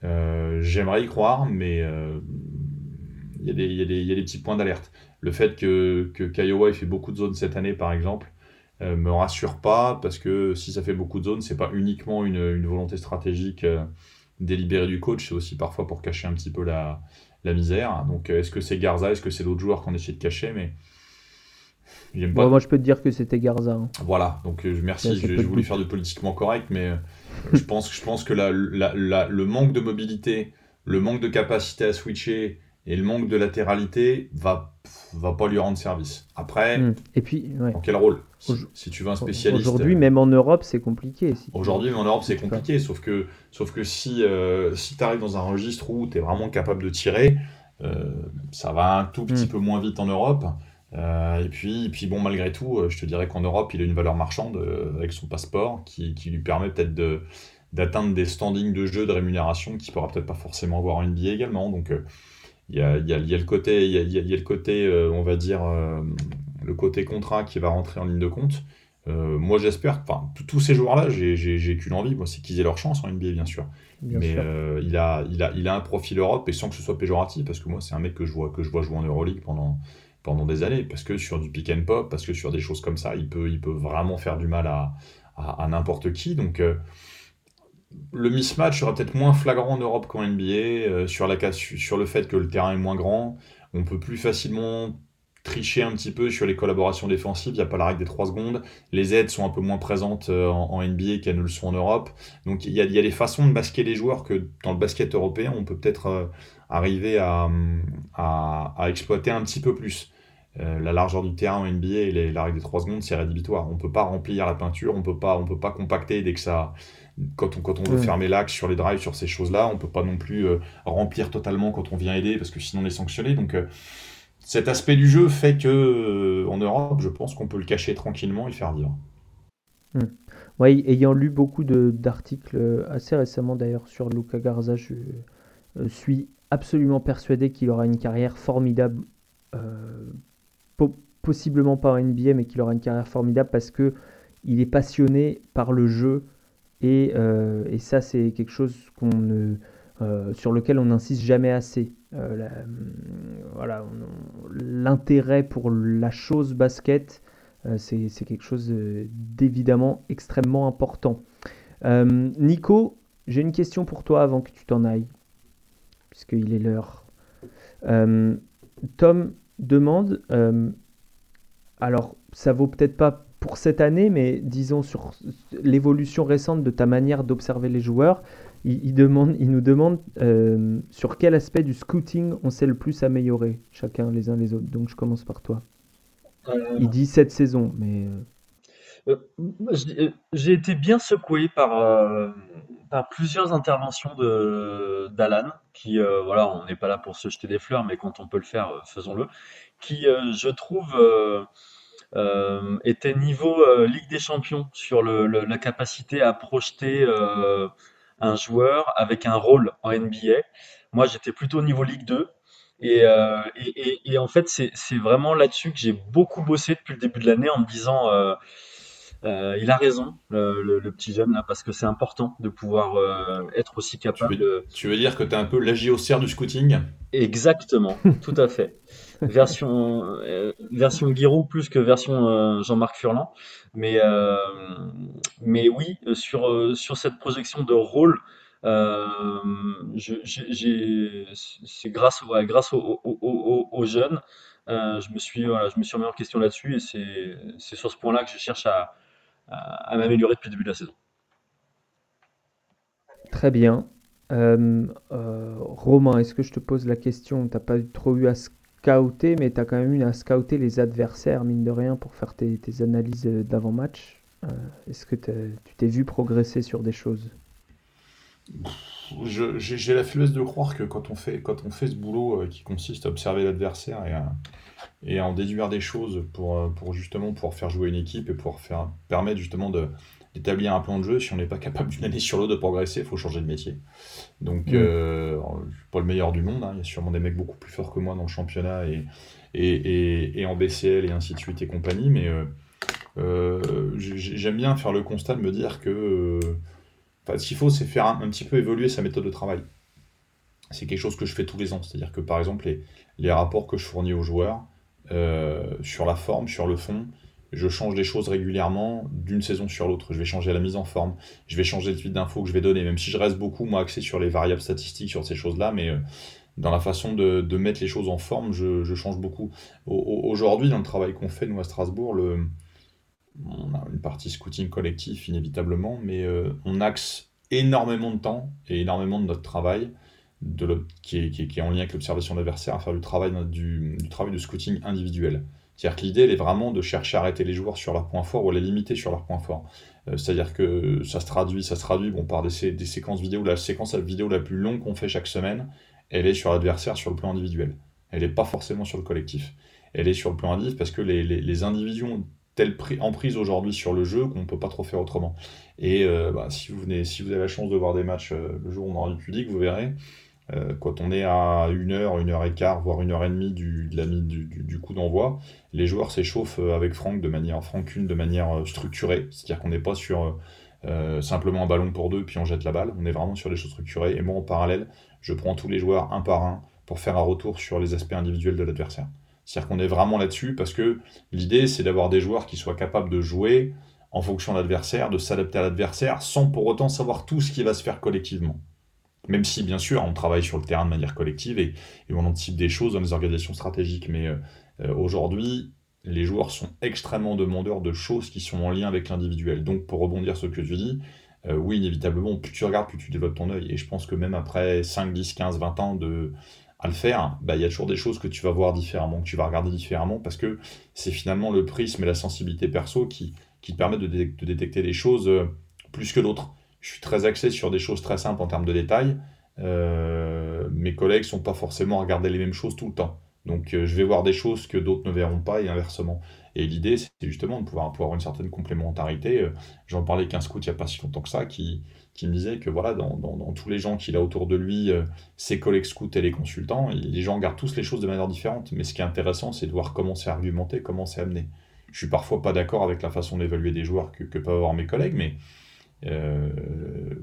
J'aimerais y croire, mais il y, y, y, a des petits points d'alerte. Le fait que, que Kiowa ait fait beaucoup de zones cette année, par exemple, euh, me rassure pas parce que si ça fait beaucoup de zones, c'est pas uniquement une, une volonté stratégique euh, délibérée du coach, c'est aussi parfois pour cacher un petit peu la, la misère. Donc euh, est-ce que c'est Garza, est-ce que c'est d'autres joueurs qu'on essaie de cacher Mais moi, je peux te dire que c'était Garza. Hein. Voilà, donc euh, merci. je, voulais faire de politiquement correct, mais euh, je, pense, je pense que le manque de mobilité, le manque de capacité à switcher et le manque de latéralité va va pas lui rendre service. Après, hmm. et puis, dans quel rôle si, tu veux un spécialiste. Aujourd'hui, même en Europe, c'est compliqué. Aujourd'hui, en Europe, c'est compliqué. Sauf que, sauf que si, si tu arrives dans un registre où tu es vraiment capable de tirer, euh, ça va un tout petit hmm. peu moins vite en Europe. Euh, et, puis, puis, bon, malgré tout, euh, je te dirais qu'en Europe, il a une valeur marchande avec son passeport qui, qui lui permet peut-être de, d'atteindre des standings de jeu, de rémunération qu'il pourra peut-être pas forcément avoir en NBA également. Donc, il y, a, y, a, y, a, le côté, il y a, y a le côté on va dire, le côté contrat qui va rentrer en ligne de compte. moi, j'espère, enfin, tous ces joueurs-là, j'ai qu'une envie, moi, c'est qu'ils aient leur chance en NBA, bien sûr mais euh, il, a, il, a, il a un profil Europe et sans que ce soit péjoratif, parce que moi, c'est un mec que je vois, que je vois jouer en Euroleague pendant, pendant des années, parce que sur du pick and pop, parce que sur des choses comme ça, il peut, il peut vraiment faire du mal à, à, n'importe qui. Donc, euh, le mismatch sera peut-être moins flagrant en Europe qu'en NBA, euh, sur, le fait que le terrain est moins grand. On peut plus facilement tricher un petit peu sur les collaborations défensives, il n'y a pas la règle des 3 secondes, les aides sont un peu moins présentes euh, en, NBA qu'elles ne le sont en Europe, donc il y, a, il des façons de masquer les joueurs que dans le basket européen, on peut peut-être euh, arriver à, à, exploiter un petit peu plus. La largeur du terrain en NBA et les, la règle des 3 secondes, c'est rédhibitoire. On ne peut pas remplir la peinture, on on peut pas compacter dès que ça... Quand on, quand on veut fermer l'axe sur les drives, sur ces choses-là, on peut pas non plus remplir totalement quand on vient aider, parce que sinon on est sanctionné. Donc cet aspect du jeu fait que euh, en Europe, je pense qu'on peut le cacher tranquillement et faire vivre. Hmm. Oui, ayant lu beaucoup d'articles euh, assez récemment d'ailleurs sur Luca Garza, je euh, suis absolument persuadé qu'il aura une carrière formidable, possiblement pas en NBA, mais qu'il aura une carrière formidable parce que il est passionné par le jeu et, et ça c'est quelque chose euh, sur lequel on n'insiste jamais assez. Euh, voilà, l'intérêt pour la chose basket, euh, c'est quelque chose d'évidemment extrêmement important. Nico, j'ai une question pour toi avant que tu t'en ailles, puisqu'il est l'heure. Tom demande, alors ça vaut peut-être pas pour cette année, mais disons sur l'évolution récente de ta manière d'observer les joueurs, il, demande, il nous demande euh, sur quel aspect du scouting on s'est le plus amélioré, chacun les uns les autres. Donc je commence par toi. Euh, il dit cette saison, mais. Euh, j'ai été bien secoué par, par plusieurs interventions d'Alan, qui, voilà, on n'est pas là pour se jeter des fleurs, mais quand on peut le faire, faisons-le, qui, je trouve, était niveau Ligue des Champions sur le, la capacité à projeter un joueur avec un rôle en NBA. Moi, j'étais plutôt au niveau Ligue 2. Euh, et, et, et, en fait, c'est vraiment là-dessus que j'ai beaucoup bossé depuis le début de l'année en me disant, euh, euh, il a raison, le, petit jeune, là, parce que c'est important de pouvoir être aussi capable. Tu veux, tu veux dire que tu es un peu l'agiosaire du scouting? Exactement, tout à fait. Version, version Giroud plus que version Jean-Marc Furlan. Mais, euh, mais oui, sur, sur cette projection de rôle, euh, c'est grâce, ouais, grâce aux, jeunes, euh, je me suis, voilà, je me suis remis en question là-dessus et c'est sur ce point-là que je cherche à, à, m'améliorer depuis le début de la saison. Très bien. Romain, est-ce que je te pose la question? Tu n'as pas trop eu à scouter, mais tu as quand même eu à scouter les adversaires, mine de rien, pour faire tes, analyses euh, d'avant-match. Euh, est-ce que tu t'es vu progresser sur des choses? J'ai la faiblesse de croire que quand on fait, ce boulot euh, qui consiste à observer l'adversaire et en déduire des choses pour, pour justement pouvoir faire jouer une équipe et pour faire, permettre justement de, d'établir un plan de jeu. Si on n'est pas capable d'une année sur l'autre de progresser, il faut changer de métier. Donc, mm. euh, je suis pas le meilleur du monde. Hein. Il y a sûrement des mecs beaucoup plus forts que moi dans le championnat et, et, et, en BCL et ainsi de suite et compagnie. Mais euh, euh, j'aime bien faire le constat de me dire que ce qu'il faut, c'est faire un, petit peu évoluer sa méthode de travail. C'est quelque chose que je fais tous les ans. C'est-à-dire que par exemple, les, les, rapports que je fournis aux joueurs sur la forme, sur le fond, je change des choses régulièrement d'une saison sur l'autre. Je vais changer la mise en forme, je vais changer le tweet d'infos que je vais donner, même si je reste beaucoup, moi, axé sur les variables statistiques, sur ces choses-là, mais, euh, dans la façon de, de mettre les choses en forme, je, change beaucoup. Aujourd'hui, dans le travail qu'on fait, nous, à Strasbourg, le, on a une partie scouting collectif, inévitablement, mais euh, on axe énormément de temps et énormément de notre travail, de qui, est, en lien avec l'observation d'adversaire, à faire du travail, du, du travail de scouting individuel. C'est-à-dire que l'idée, elle est vraiment de chercher à arrêter les joueurs sur leurs points forts ou à les limiter sur leurs points forts. Euh, c'est-à-dire que ça se traduit, ça se traduit bon, par des, séquences vidéo. La séquence vidéo la plus longue qu'on fait chaque semaine, elle est sur l'adversaire sur le plan individuel. Elle n'est pas forcément sur le collectif. Elle est sur le plan individuel parce que les, les, individus ont telle emprise aujourd'hui sur le jeu qu'on ne peut pas trop faire autrement. Et euh, bah, si, vous venez, si vous avez la chance de voir des matchs euh, le jour où on aura du public, vous verrez, euh, quand on est à une heure, une heure et quart, voire une heure et demie du, coup d'envoi, les joueurs s'échauffent euh, avec Franck de manière Franck de manière euh, structurée. C'est-à-dire qu'on n'est pas sur simplement un ballon pour deux puis on jette la balle. On est vraiment sur des choses structurées. Et moi, en parallèle, je prends tous les joueurs un par un pour faire un retour sur les aspects individuels de l'adversaire. C'est-à-dire qu'on est vraiment là-dessus parce que l'idée, c'est d'avoir des joueurs qui soient capables de jouer en fonction de l'adversaire, de s'adapter à l'adversaire, sans pour autant savoir tout ce qui va se faire collectivement. Même si, bien sûr, on travaille sur le terrain de manière collective et, on anticipe des choses dans les organisations stratégiques. Mais euh, euh, aujourd'hui, les joueurs sont extrêmement demandeurs de choses qui sont en lien avec l'individuel. Donc, pour rebondir sur ce que tu dis, euh, oui, inévitablement, plus tu regardes, plus tu développes ton œil. Et je pense que même après 5, 10, 15, 20 ans de, à le faire, bah, il y a toujours des choses que tu vas voir différemment, que tu vas regarder différemment, parce que c'est finalement le prisme et la sensibilité perso qui, te permettent de, de détecter des choses plus que d'autres je suis très axé sur des choses très simples en termes de détails. Euh, mes collègues sont pas forcément à regarder les mêmes choses tout le temps. Donc euh, je vais voir des choses que d'autres ne verront pas et inversement. Et l'idée, c'est justement de pouvoir, avoir une certaine complémentarité. Euh, j'en parlais qu'un scout il n'y a pas si longtemps que ça, qui, me disait que voilà, dans, tous les gens qu'il a autour de lui, ses collègues scouts et les consultants, les gens regardent tous les choses de manière différente. Mais ce qui est intéressant, c'est de voir comment c'est argumenté, comment c'est amené. Je suis parfois pas d'accord avec la façon d'évaluer des joueurs que peuvent avoir mes collègues, mais euh,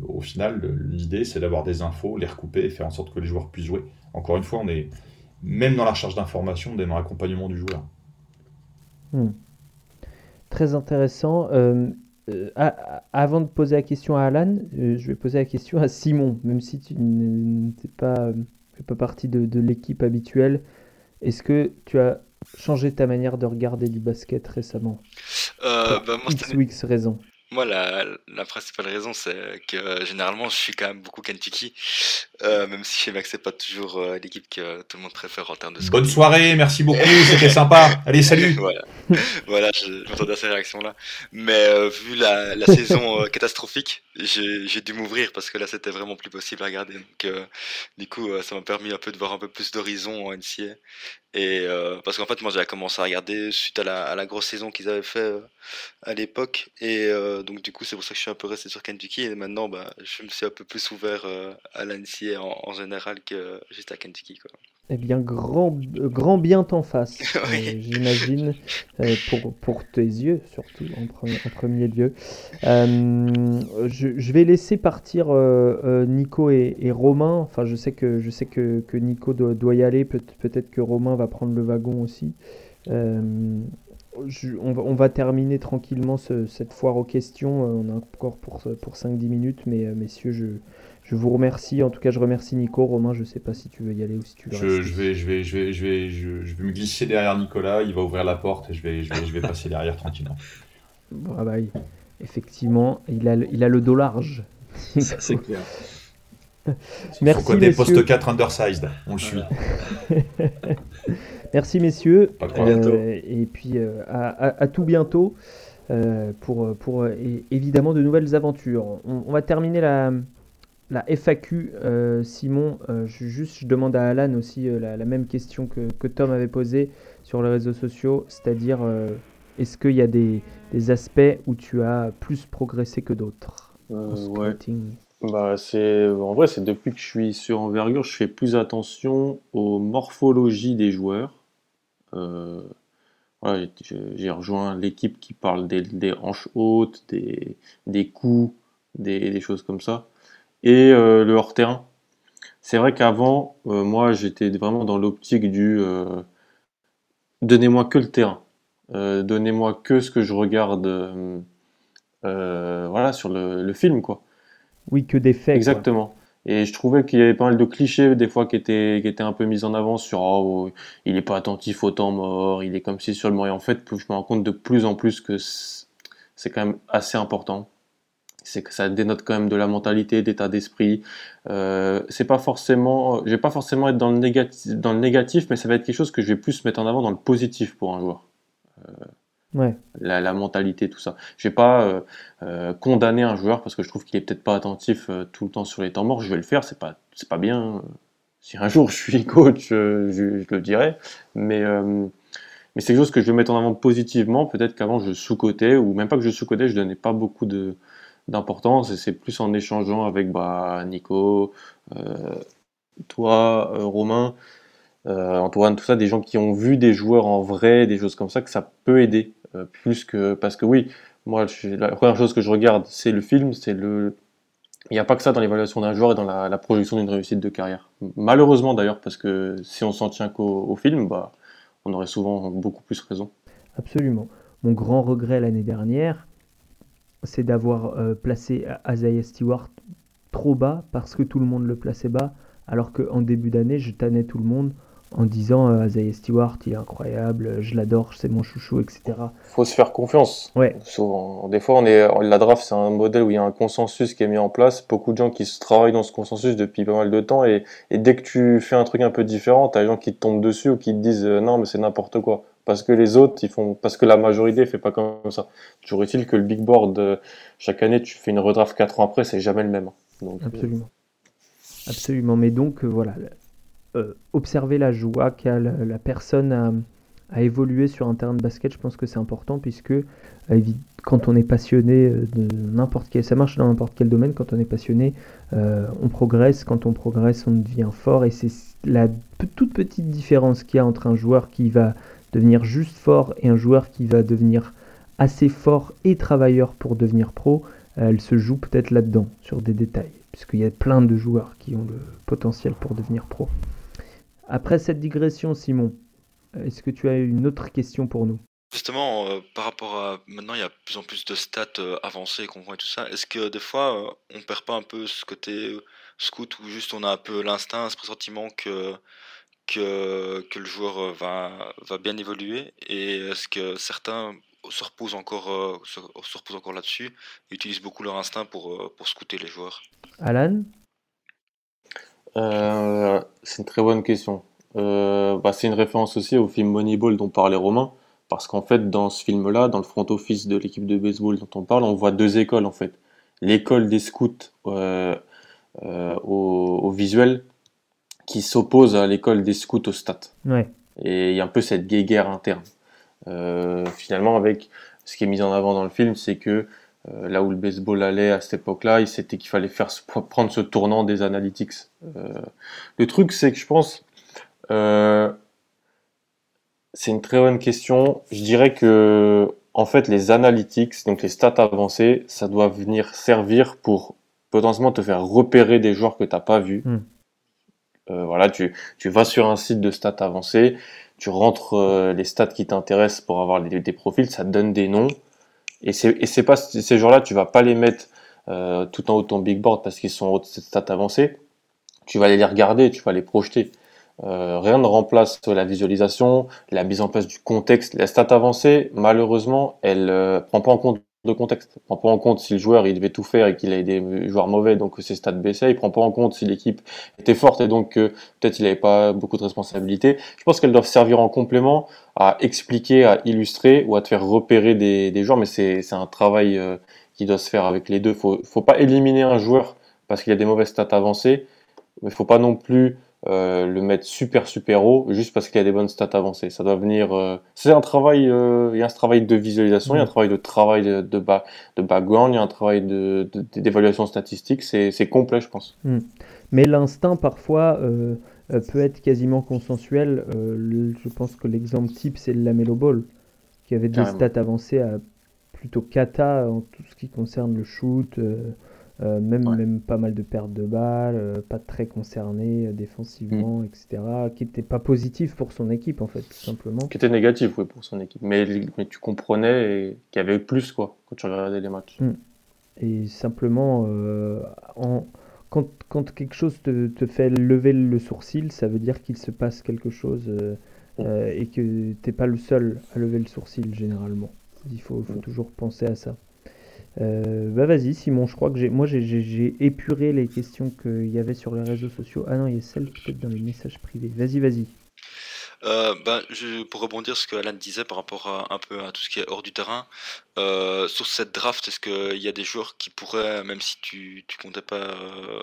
au final, l'idée, c'est d'avoir des infos, les recouper et faire en sorte que les joueurs puissent jouer. Encore une fois, on est même dans la recherche d'informations, on est dans l'accompagnement du joueur. Hmm. Très intéressant. Euh, euh, avant de poser la question à Alan, je vais poser la question à Simon, même si tu n'es pas, pas partie de, de l'équipe habituelle. Est-ce que tu as changé ta manière de regarder du basket récemment? Euh, bah, moi, X ou X raison. Moi, la, la principale raison, c'est que euh, généralement, je suis quand même beaucoup Kentucky, euh, même si chez Max, c'est pas toujours euh, l'équipe que tout le monde préfère en termes de Bonne soirée, merci beaucoup, c'était sympa. Allez, salut. voilà, voilà je, m'attendais à ces réactions-là. Mais euh, vu la, la saison euh, catastrophique, j'ai dû m'ouvrir parce que là, c'était vraiment plus possible à regarder. Donc, euh, du coup, ça m'a permis un peu de voir un peu plus d'horizon en NCA. Et parce qu'en fait, moi, j'avais commencé à regarder suite à la, à la grosse saison qu'ils avaient fait à l'époque. Et donc, du coup, c'est pour ça que je suis un peu resté sur Kentucky. Et maintenant, bah, je me suis un peu plus ouvert à l'NCA en, en, général que juste à Kentucky. Quoi. Eh bien, grand, grand bien t'en face, oui. euh, j'imagine, euh, pour, pour tes yeux, surtout, en, pre en premier lieu. Euh, je, je, vais laisser partir Nico et, et, Romain. Enfin, je sais que, je sais que, que Nico doit, doit y aller. Peut-être peut que Romain va prendre le wagon aussi. Je, on, va, on, va, terminer tranquillement ce, cette foire aux questions. On a encore pour, pour 5-10 minutes, mais messieurs, je je vous remercie. En tout cas, je remercie Nico. Romain, je ne sais pas si tu veux y aller ou si tu veux. Je, je, vais, je, vais, je, vais, je, vais, je, vais me glisser derrière Nicolas. Il va ouvrir la porte et je vais, je vais, je vais passer derrière tranquillement. Bon, ah bah, effectivement, il a, il a le dos large. Ça, c'est clair. Merci. Faut connaît poste 4 undersized. On le suit. Merci, messieurs. Euh, et puis, euh, à, à, à, tout bientôt. Euh, pour, pour évidemment de nouvelles aventures. On, on va terminer la, la FAQ, euh, Simon, euh, je, juste, je demande à Alan aussi euh, la, la, même question que, que, Tom avait posée sur les réseaux sociaux, c'est-à-dire est-ce qu'il y a des, des, aspects où tu as plus progressé que d'autres ouais. bah, c'est En vrai, c'est depuis que je suis sur Envergure, je fais plus attention aux morphologies des joueurs. Voilà, J'ai rejoint l'équipe qui parle des, des, hanches hautes, des, des coups, des, des choses comme ça et euh, le hors-terrain. C'est vrai qu'avant, euh, moi, j'étais vraiment dans l'optique du euh, donnez-moi que le terrain, donnez-moi que ce que je regarde, voilà, sur le, le, film, quoi. Oui, que des faits. Exactement. Quoi. Et je trouvais qu'il y avait pas mal de clichés des fois qui étaient, qui étaient un peu mis en avant sur oh, il est pas attentif au temps mort, il est comme si sur le mort. Et en fait, je me rends compte de plus en plus que c'est quand même assez important. C'est que ça dénote quand même de la mentalité, d'état d'esprit. Euh, c'est pas forcément, je vais pas forcément être dans le négatif, dans le négatif, mais ça va être quelque chose que je vais plus mettre en avant dans le positif pour un joueur. Euh, la, mentalité, tout ça. Je vais pas euh, euh, condamner un joueur parce que je trouve qu'il est peut-être pas attentif tout le temps sur les temps morts. Je vais le faire, c'est pas, c'est pas bien. Si un jour je suis coach, je, le dirais. Mais, mais c'est quelque chose que je vais mettre en avant positivement. Peut-être qu'avant je sous-cotais, ou même pas que je sous-cotais, je donnais pas beaucoup de, d'importance. Et c'est plus en échangeant avec bah, Nico, toi, Romain. Antoine, tout ça, des gens qui ont vu des joueurs en vrai, des choses comme ça, que ça peut aider. Euh, plus que parce que oui, moi la première chose que je regarde c'est le film, c'est le il n'y a pas que ça dans l'évaluation d'un joueur et dans la, projection d'une réussite de carrière. Malheureusement d'ailleurs, parce que si on s'en tient qu'au film, bah, on aurait souvent beaucoup plus raison. Absolument. Mon grand regret l'année dernière, c'est d'avoir euh, placé Isaiah Stewart trop bas parce que tout le monde le plaçait bas, alors qu'en début d'année, je tannais tout le monde en disant euh, Isaiah Stewart, il est incroyable, je l'adore, c'est mon chouchou, etc. Faut se faire confiance. Ouais. Souvent, des fois, on est la draft, c'est un modèle où il y a un consensus qui est mis en place. Beaucoup de gens qui se travaillent dans ce consensus depuis pas mal de temps, et, dès que tu fais un truc un peu différent, t'as des gens qui te tombent dessus ou qui te disent euh, non, mais c'est n'importe quoi. Parce que les autres, ils font, parce que la majorité fait pas comme ça. Toujours est-il que le big board, euh, chaque année, tu fais une redraft 4 ans après, c'est jamais le même. Absolument. Absolument. Mais donc, voilà, euh, observer la joie qu'a la, personne à, évoluer sur un terrain de basket, je pense que c'est important puisque euh, quand on est passionné euh, de n'importe quel, ça marche dans n'importe quel domaine, quand on est passionné, on progresse, quand on progresse, on devient fort et c'est la toute petite différence qu'il y a entre un joueur qui va devenir juste fort et un joueur qui va devenir assez fort et travailleur pour devenir pro, elle se joue peut-être là-dedans, sur des détails, puisqu'il y a plein de joueurs qui ont le potentiel pour devenir pro. Après cette digression, Simon, est-ce que tu as une autre question pour nous? Justement, euh, par rapport à maintenant, il y a de plus en plus de stats euh, avancées qu'on voit et tout ça. Est-ce que des fois, on euh, on perd pas un peu ce côté scout ou juste on a un peu l'instinct, ce pressentiment que, que, que le joueur va, va bien évoluer Et est-ce que certains se reposent encore, se, reposent encore là-dessus et utilisent beaucoup leur instinct pour, pour scouter les joueurs Alan? Euh, c'est une très bonne question. Euh, bah, c'est une référence aussi au film Moneyball dont parlait Romain, parce qu'en fait, dans ce film-là, dans le front office de l'équipe de baseball dont on parle, on voit deux écoles en fait. L'école des scouts euh, au, visuel qui s'oppose à l'école des scouts au stat. Ouais. Et il y a un peu cette guerre interne. finalement, avec ce qui est mis en avant dans le film, c'est que euh, là où le baseball allait à cette époque-là, c'était qu'il fallait faire prendre ce tournant des analytics. Euh, le truc, c'est que je pense, euh, c'est une très bonne question. Je dirais que, en fait, les analytics, donc les stats avancées, ça doit venir servir pour potentiellement te faire repérer des joueurs que tu n'as pas vus. Hmm. voilà, tu, tu vas sur un site de stats avancées, tu rentres les stats qui t'intéressent pour avoir des profils, ça te donne des noms. Et c'est pas ces joueurs-là, tu vas pas les mettre euh, tout en haut de ton big board parce qu'ils sont en haut de cette stat avancée. Tu vas les regarder, tu vas les projeter. Euh, rien ne remplace la visualisation, la mise en place du contexte. La stat avancée, malheureusement, elle euh, prend pas en compte de contexte. Il prend pas en compte si le joueur il devait tout faire et qu'il a des joueurs mauvais donc ses stats baissaient. Il prend pas en compte si l'équipe était forte et donc peut-être il avait pas beaucoup de responsabilités. Je pense qu'elles doivent servir en complément à expliquer, à illustrer ou à te faire repérer des, des joueurs. Mais c'est un travail euh, qui doit se faire avec les deux. Faut faut pas éliminer un joueur parce qu'il a des mauvaises stats avancées, mais faut pas non plus euh, le mettre super super haut juste parce qu'il a des bonnes stats avancées. Ça doit venir. Euh, c'est un travail. Euh, il y a un travail de visualisation, il y a un mm. travail de travail de, de, de background, il y a un travail de d'évaluation statistique. C'est complet, je pense. Mm. Mais l'instinct parfois peut être quasiment consensuel. je pense que l'exemple type c'est le Lamelo Ball qui avait des stats avancées à plutôt cata en tout ce qui concerne le shoot. Euh, même, même pas mal de pertes de balles, euh, pas très concerné euh, défensivement, mm. etc. Qui n'était pas positif pour son équipe, en fait, tout simplement. Qui était négatif, oui, pour son équipe. Mais, mais tu comprenais qu'il y avait plus, quoi, quand tu regardais les matchs. Mm. Et simplement, en, quand, quand quelque chose te, te fait lever le sourcil, ça veut dire qu'il se passe quelque chose euh, et que t'es pas le seul à lever le sourcil généralement. Il faut, faut toujours penser à ça. Euh, bah vas-y Simon, je crois que j'ai épuré les questions qu'il y avait sur les réseaux sociaux. Ah non, il y a celles peut-être dans les messages privés. Vas-y, vas-y. Euh, ben, pour rebondir sur ce que Alan disait par rapport à, un peu à tout ce qui est hors du terrain, euh, sur cette draft, est-ce qu'il y a des joueurs qui pourraient, même si tu, tu comptais pas euh,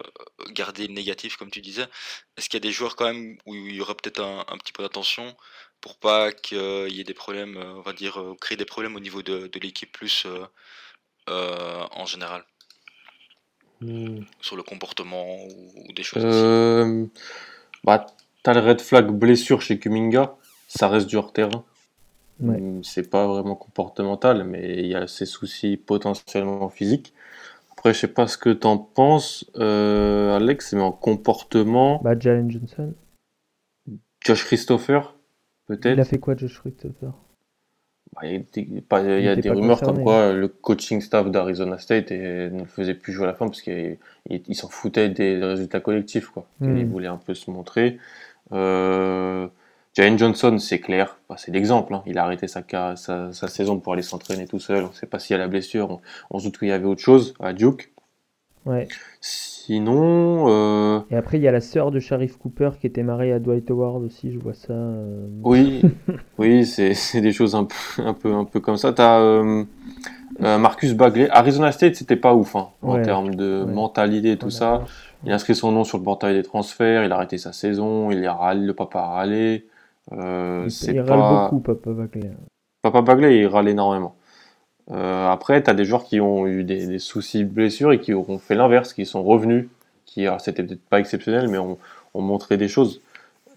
garder le négatif comme tu disais, est-ce qu'il y a des joueurs quand même où il y aurait peut-être un, petit peu d'attention pour pas qu'il y ait des problèmes, on va dire, créer des problèmes au niveau de l'équipe plus euh, en général, Hmm. sur le comportement ou, ou des choses. Euh, bah, t'as le red flag blessure chez Kuminga, ça reste du hors-terrain. Ouais. Hmm, C'est pas vraiment comportemental, mais il y a ces soucis potentiellement physiques. Après, je sais pas ce que t'en penses, euh, Alex, mais en comportement, Bah Jalen Johnson. Josh Christopher, Il a peut-être. fait quoi Josh Christopher? Il y a des, pas- il y a des rumeurs concerné. comme quoi le coaching staff d'Arizona State ne le faisait plus jouer à la fin parce qu'il il- il s'en foutait des résultats collectifs, quoi. Hmm. Il voulait un peu se montrer. Euh, Jalen Johnson, c'est clair, Bah, c'est l'exemple. hein. Il a arrêté sa, ca- sa, sa saison pour aller s'entraîner tout seul. On ne sait pas s'il y a la blessure. On, on se doute qu'il y avait autre chose à Duke. Ouais. Sinon, euh, Et après, il y a la sœur de Sharif Cooper qui était mariée à Dwight Howard aussi, je vois ça. euh, oui, oui, c'est des choses un peu, un peu, un peu comme ça. T'as euh, euh, Marcus Bagley. Arizona State, c'était pas ouf hein, en termes de ouais. mentalité et tout ça. pas- Il a inscrit son nom sur le portail des transferts. Il a arrêté sa saison. Il a râlé, le papa a râlé. Il, il râle pas... beaucoup, Papa Bagley. Papa Bagley, il râle énormément. Euh, après, tu as des joueurs qui ont eu des, des soucis de blessure et qui ont fait l'inverse, qui sont revenus, qui, alors, c'était peut-être pas exceptionnel, mais ont, ont montré des choses.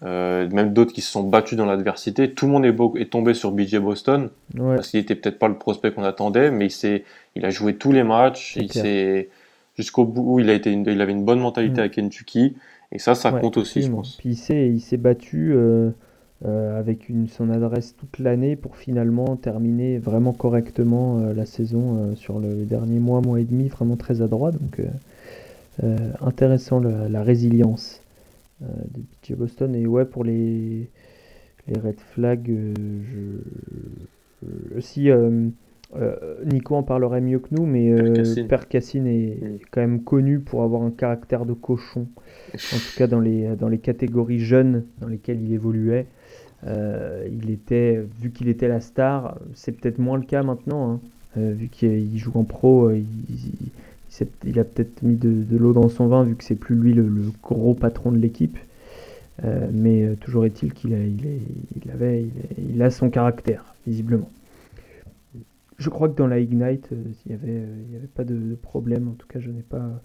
Euh, même d'autres qui se sont battus dans l'adversité. Tout le monde est, beau- est tombé sur BJ Boston, Ouais, parce qu'il était peut-être pas le prospect qu'on attendait, mais il, il a joué tous les matchs, il s'est jusqu'au bout, il, a été une- il avait une bonne mentalité Mm. à Kentucky, et ça, ça ouais, compte aussi, je pense. Puis il s'est, il s'est battu euh, euh, avec une, son adresse toute l'année pour finalement terminer vraiment correctement euh, la saison euh, sur le dernier mois, mois et demi, vraiment très adroit. Donc intéressant la, la résilience de BJ Boston. Et ouais, pour les, les red flags, je, si Nico en parlerait mieux que nous, mais. Père Cassine est Mm. quand même connu pour avoir un caractère de cochon, en tout cas dans les, dans les catégories jeunes dans lesquelles il évoluait. Euh, il était, vu qu'il était la star, c'est peut-être moins le cas maintenant, hein. Euh, vu qu'il joue en pro, euh, il, a peut-être mis de, de l'eau dans son vin, vu que c'est plus lui le, le gros patron de l'équipe. Euh, mais toujours est-il qu'il a, il avait, il, a son caractère, visiblement. Je crois que dans la Ignite, il n'y avait, pas de, de problème. En tout cas, je n'ai pas,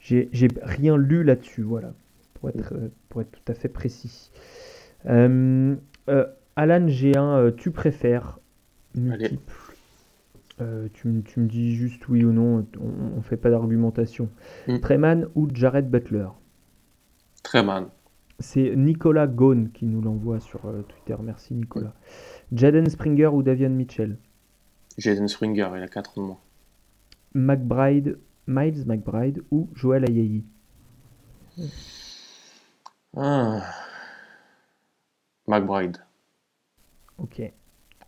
j'ai rien lu là-dessus, voilà, pour être, pour être tout à fait précis. Euh, euh, Alan, j'ai un euh, tu préfères multiple. Tu, me- tu me dis juste oui ou non, on, on fait pas d'argumentation. Mm. Treman ou Jared Butler? Très mal. C'est Nicolas Ghosn qui nous l'envoie sur Twitter. Merci Nicolas. Jaden Springer ou Davion Mitchell? Jaden Springer, il a 4 ans de moins. McBride, Miles McBride ou Joel Ayayi Ah. McBride. Ok.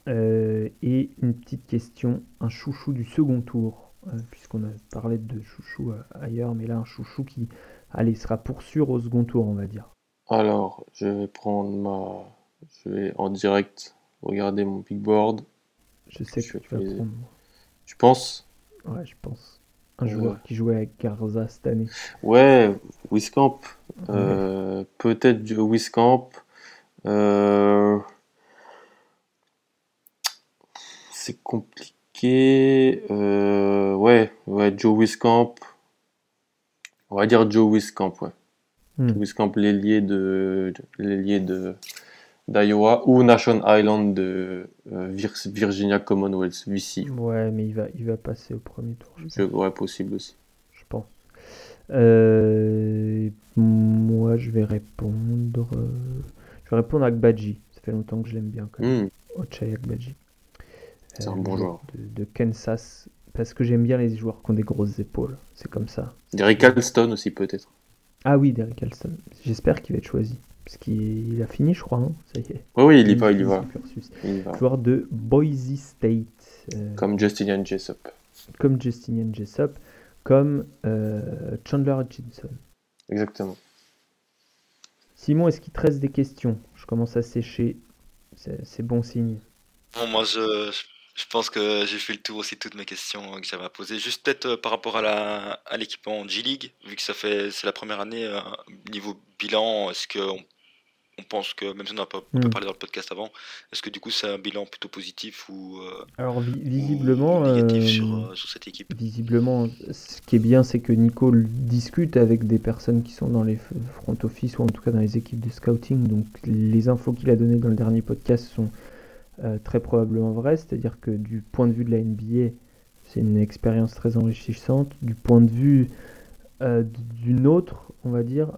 Euh, et une petite question, un chouchou du second tour, euh, puisqu'on a parlé de chouchou euh, ailleurs, mais là un chouchou qui, allez, sera pour sûr au second tour, on va dire. Alors, je vais prendre ma. Je vais en direct regarder mon big board. Je sais Je que tu vas vais- prendre. Tu penses? Ouais, je pense. Un Ouais. joueur qui jouait avec Garza cette année. Ouais, Wiscamp. Euh, peut-être du Wiscamp. Euh, C'est compliqué. Euh, Ouais, ouais, Joe Wiscamp. On va dire Joe Wiscamp, ouais. Hmm. Wiscamp, l'ailier de l'ailier de d'Iowa ou Nation Island de euh, Vir- Virginia Commonwealth, VC. Ouais, mais il va, il va passer au premier tour, je ouais, possible aussi. je pense. Euh, moi, je vais répondre. Euh, je vais répondre à Gbadji. Ça fait longtemps que je l'aime bien quand même. Hmm, Ochai Agbaji. C'est Euh, un bon le joueur. De, de Kansas, parce que j'aime bien les joueurs qui ont des grosses épaules. C'est comme ça. Derrick Alston aussi, peut-être. Ah oui, Derrick Alston. J'espère qu'il va être choisi. Parce qu'il il a fini, je crois. hein. ça y est. Oui, oui, il y va, il y est va. cursus. Il y va. Joueur de Boise State. euh, Comme Justinian Jessop. comme Justinian Jessop. Comme euh, Chandler Hutchinson. Exactement. Simon, est-ce qu'il te reste des questions? Je commence à sécher. C'est bon signe. Moi, je, pense que j'ai fait le tour aussi de toutes mes questions que j'avais à poser. Juste peut-être euh, par rapport à l'équipement G-League, vu que c'est la première année euh, niveau bilan, est-ce que on, pense que même si on n'a pas, on peut Hmm. parler dans le podcast avant, est-ce que du coup c'est un bilan plutôt positif ou, euh, Alors, vi- ou visiblement. négatif euh, sur, euh, sur cette équipe? Visiblement, ce qui est bien, c'est que Nico discute avec des personnes qui sont dans les front office ou en tout cas dans les équipes de scouting. Donc les infos qu'il a données dans le dernier podcast sont euh, très probablement vraies. C'est-à-dire que du point de vue de la NBA, c'est une expérience très enrichissante. Du point de vue d'une autre, on va dire,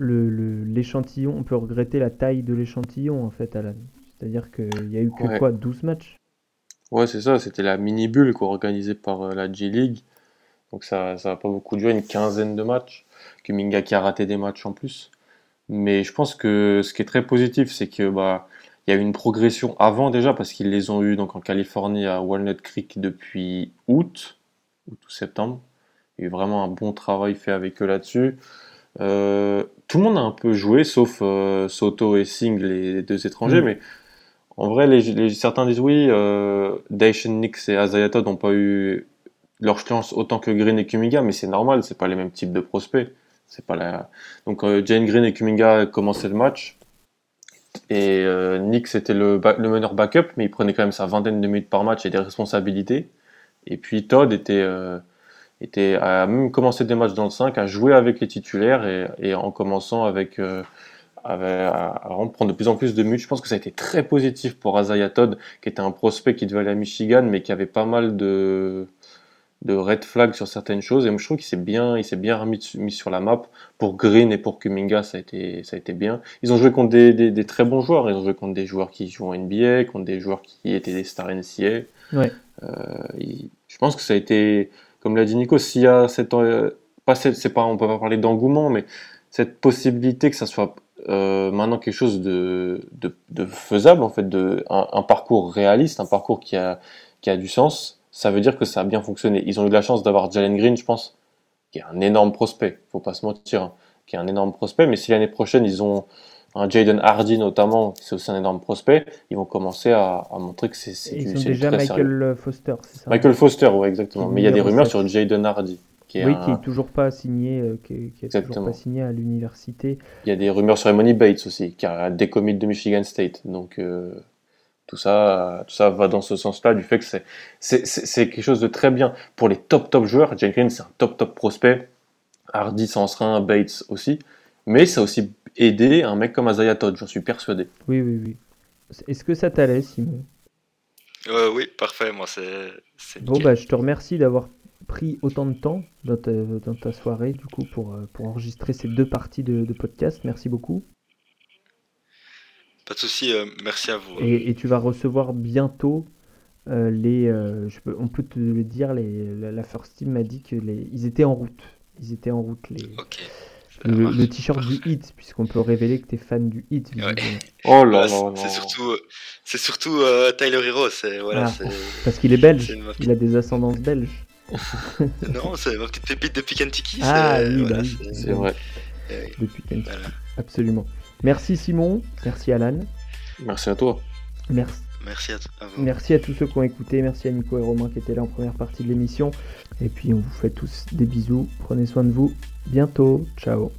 euh, le- le- l'échantillon, on peut regretter la taille de l'échantillon en fait, Alan. C'est-à-dire qu'il y a eu que Ouais. quoi, 12 matchs? Ouais, c'est ça, c'était la mini-bulle organisée par euh, la G-League. Donc ça ça va pas beaucoup durer, une quinzaine de matchs. Kuminga qui a raté des matchs en plus. Mais je pense que ce qui est très positif, c'est que bah il y a eu une progression avant déjà parce qu'ils les ont eu donc en Californie à Walnut Creek depuis août, août ou septembre. Il y a eu vraiment un bon travail fait avec eux là-dessus. Euh, tout le monde a un peu joué, sauf euh, Soto et Singh, les deux étrangers, Mm. mais en vrai, les, les- certains disent oui, euh, Daishen Nix et Azaya Todd n'ont pas eu leur chance autant que Green et Kuminga, mais c'est normal, c'est pas les mêmes types de prospects. C'est pas la... Donc euh, Jane Green et Kuminga commençaient le match, et euh, Nix était le, le meneur backup, mais il prenait quand même sa vingtaine de minutes par match et des responsabilités. Et puis Todd était, était a même commencé des matchs dans le 5, a joué avec les titulaires et, et en commençant avec, euh, avec- à, à prendre de plus en plus de minutes. Je pense que ça a été très positif pour Azaya Todd, qui était un prospect qui devait aller à Michigan, mais qui avait pas mal de, de red flags sur certaines choses. Et moi, je trouve qu'il s'est bien, il s'est bien remis mis, mis sur la map. Pour Green et pour Kuminga, ça a été, ça a été bien. Ils ont joué contre des, des, des très bons joueurs. Ils ont joué contre des joueurs qui jouent en NBA, contre des joueurs qui étaient des stars NCA. Ouais. Euh, il- je pense que ça a été, comme l'a dit Nico, s'il y a cette, euh, pas c'est pas, on peut pas parler d'engouement, mais cette possibilité que ça soit euh, maintenant quelque chose de, faisable, en fait, de, un, parcours réaliste, un parcours qui a, du sens, ça veut dire que ça a bien fonctionné. Ils ont eu la chance d'avoir Jalen Green, je pense, qui est un énorme prospect, faut pas se mentir, hein, qui est un énorme prospect, mais si l'année prochaine ils ont un Jaden Hardy notamment, qui c'est aussi un énorme prospect, ils vont commencer à, à montrer que c'est c'est du Ils ont c'est déjà sérieux. Michael Foster, c'est ça Michael Foster, ouais, exactement. Mais il y a des rumeurs sur Jaden Hardy. Qui est Oui, un- qui est toujours pas signé, euh, qui, est- qui est toujours pas signé à l'université. Il y a des rumeurs sur Emony Bates aussi, qui a décommit de Michigan State. Donc euh, tout ça, tout ça va dans ce sens-là, du fait que c'est c'est c'est- c'est quelque chose de très bien pour les top top joueurs. Green, c'est un top top prospect. Hardy un, Bates aussi. Mais ça a aussi aidé un mec comme Azaya Todd, j'en suis persuadé. Oui, oui, oui. Est-ce que ça t'allait, Simon? Euh, oui, parfait, moi c'est Bon, bah, je te remercie d'avoir pris autant de temps dans ta, dans ta soirée, du coup, pour, euh, pour enregistrer ces deux parties de, de podcast. Merci beaucoup. Pas de souci, euh, merci à vous. Et, et tu vas recevoir bientôt euh, les. euh, je peux, on peut te le dire, les, la, la First Team m'a dit que les, ils étaient en route. Ils étaient en route, les, Ok. Le, t-shirt du hit, puisqu'on peut révéler que tu es fan du hit. Oh là Ouais, là c'est là. c'est surtout, c'est surtout euh, Tyler Hero, c'est voilà, Ah. c'est Parce qu'il est belge, il a des ascendances belges. non, c'est ma petite pépite de Pikantiki. Ah c'est- oui, voilà, bah oui. c'est- C'est vrai. euh, Depuis Kentucky. voilà. Absolument. Merci Simon, merci Alan, Merci à toi. merci, Merci à, tous ceux qui ont écouté, merci à Nico et Romain qui étaient là en première partie de l'émission. Et puis on vous fait tous des bisous, prenez soin de vous, bientôt, ciao.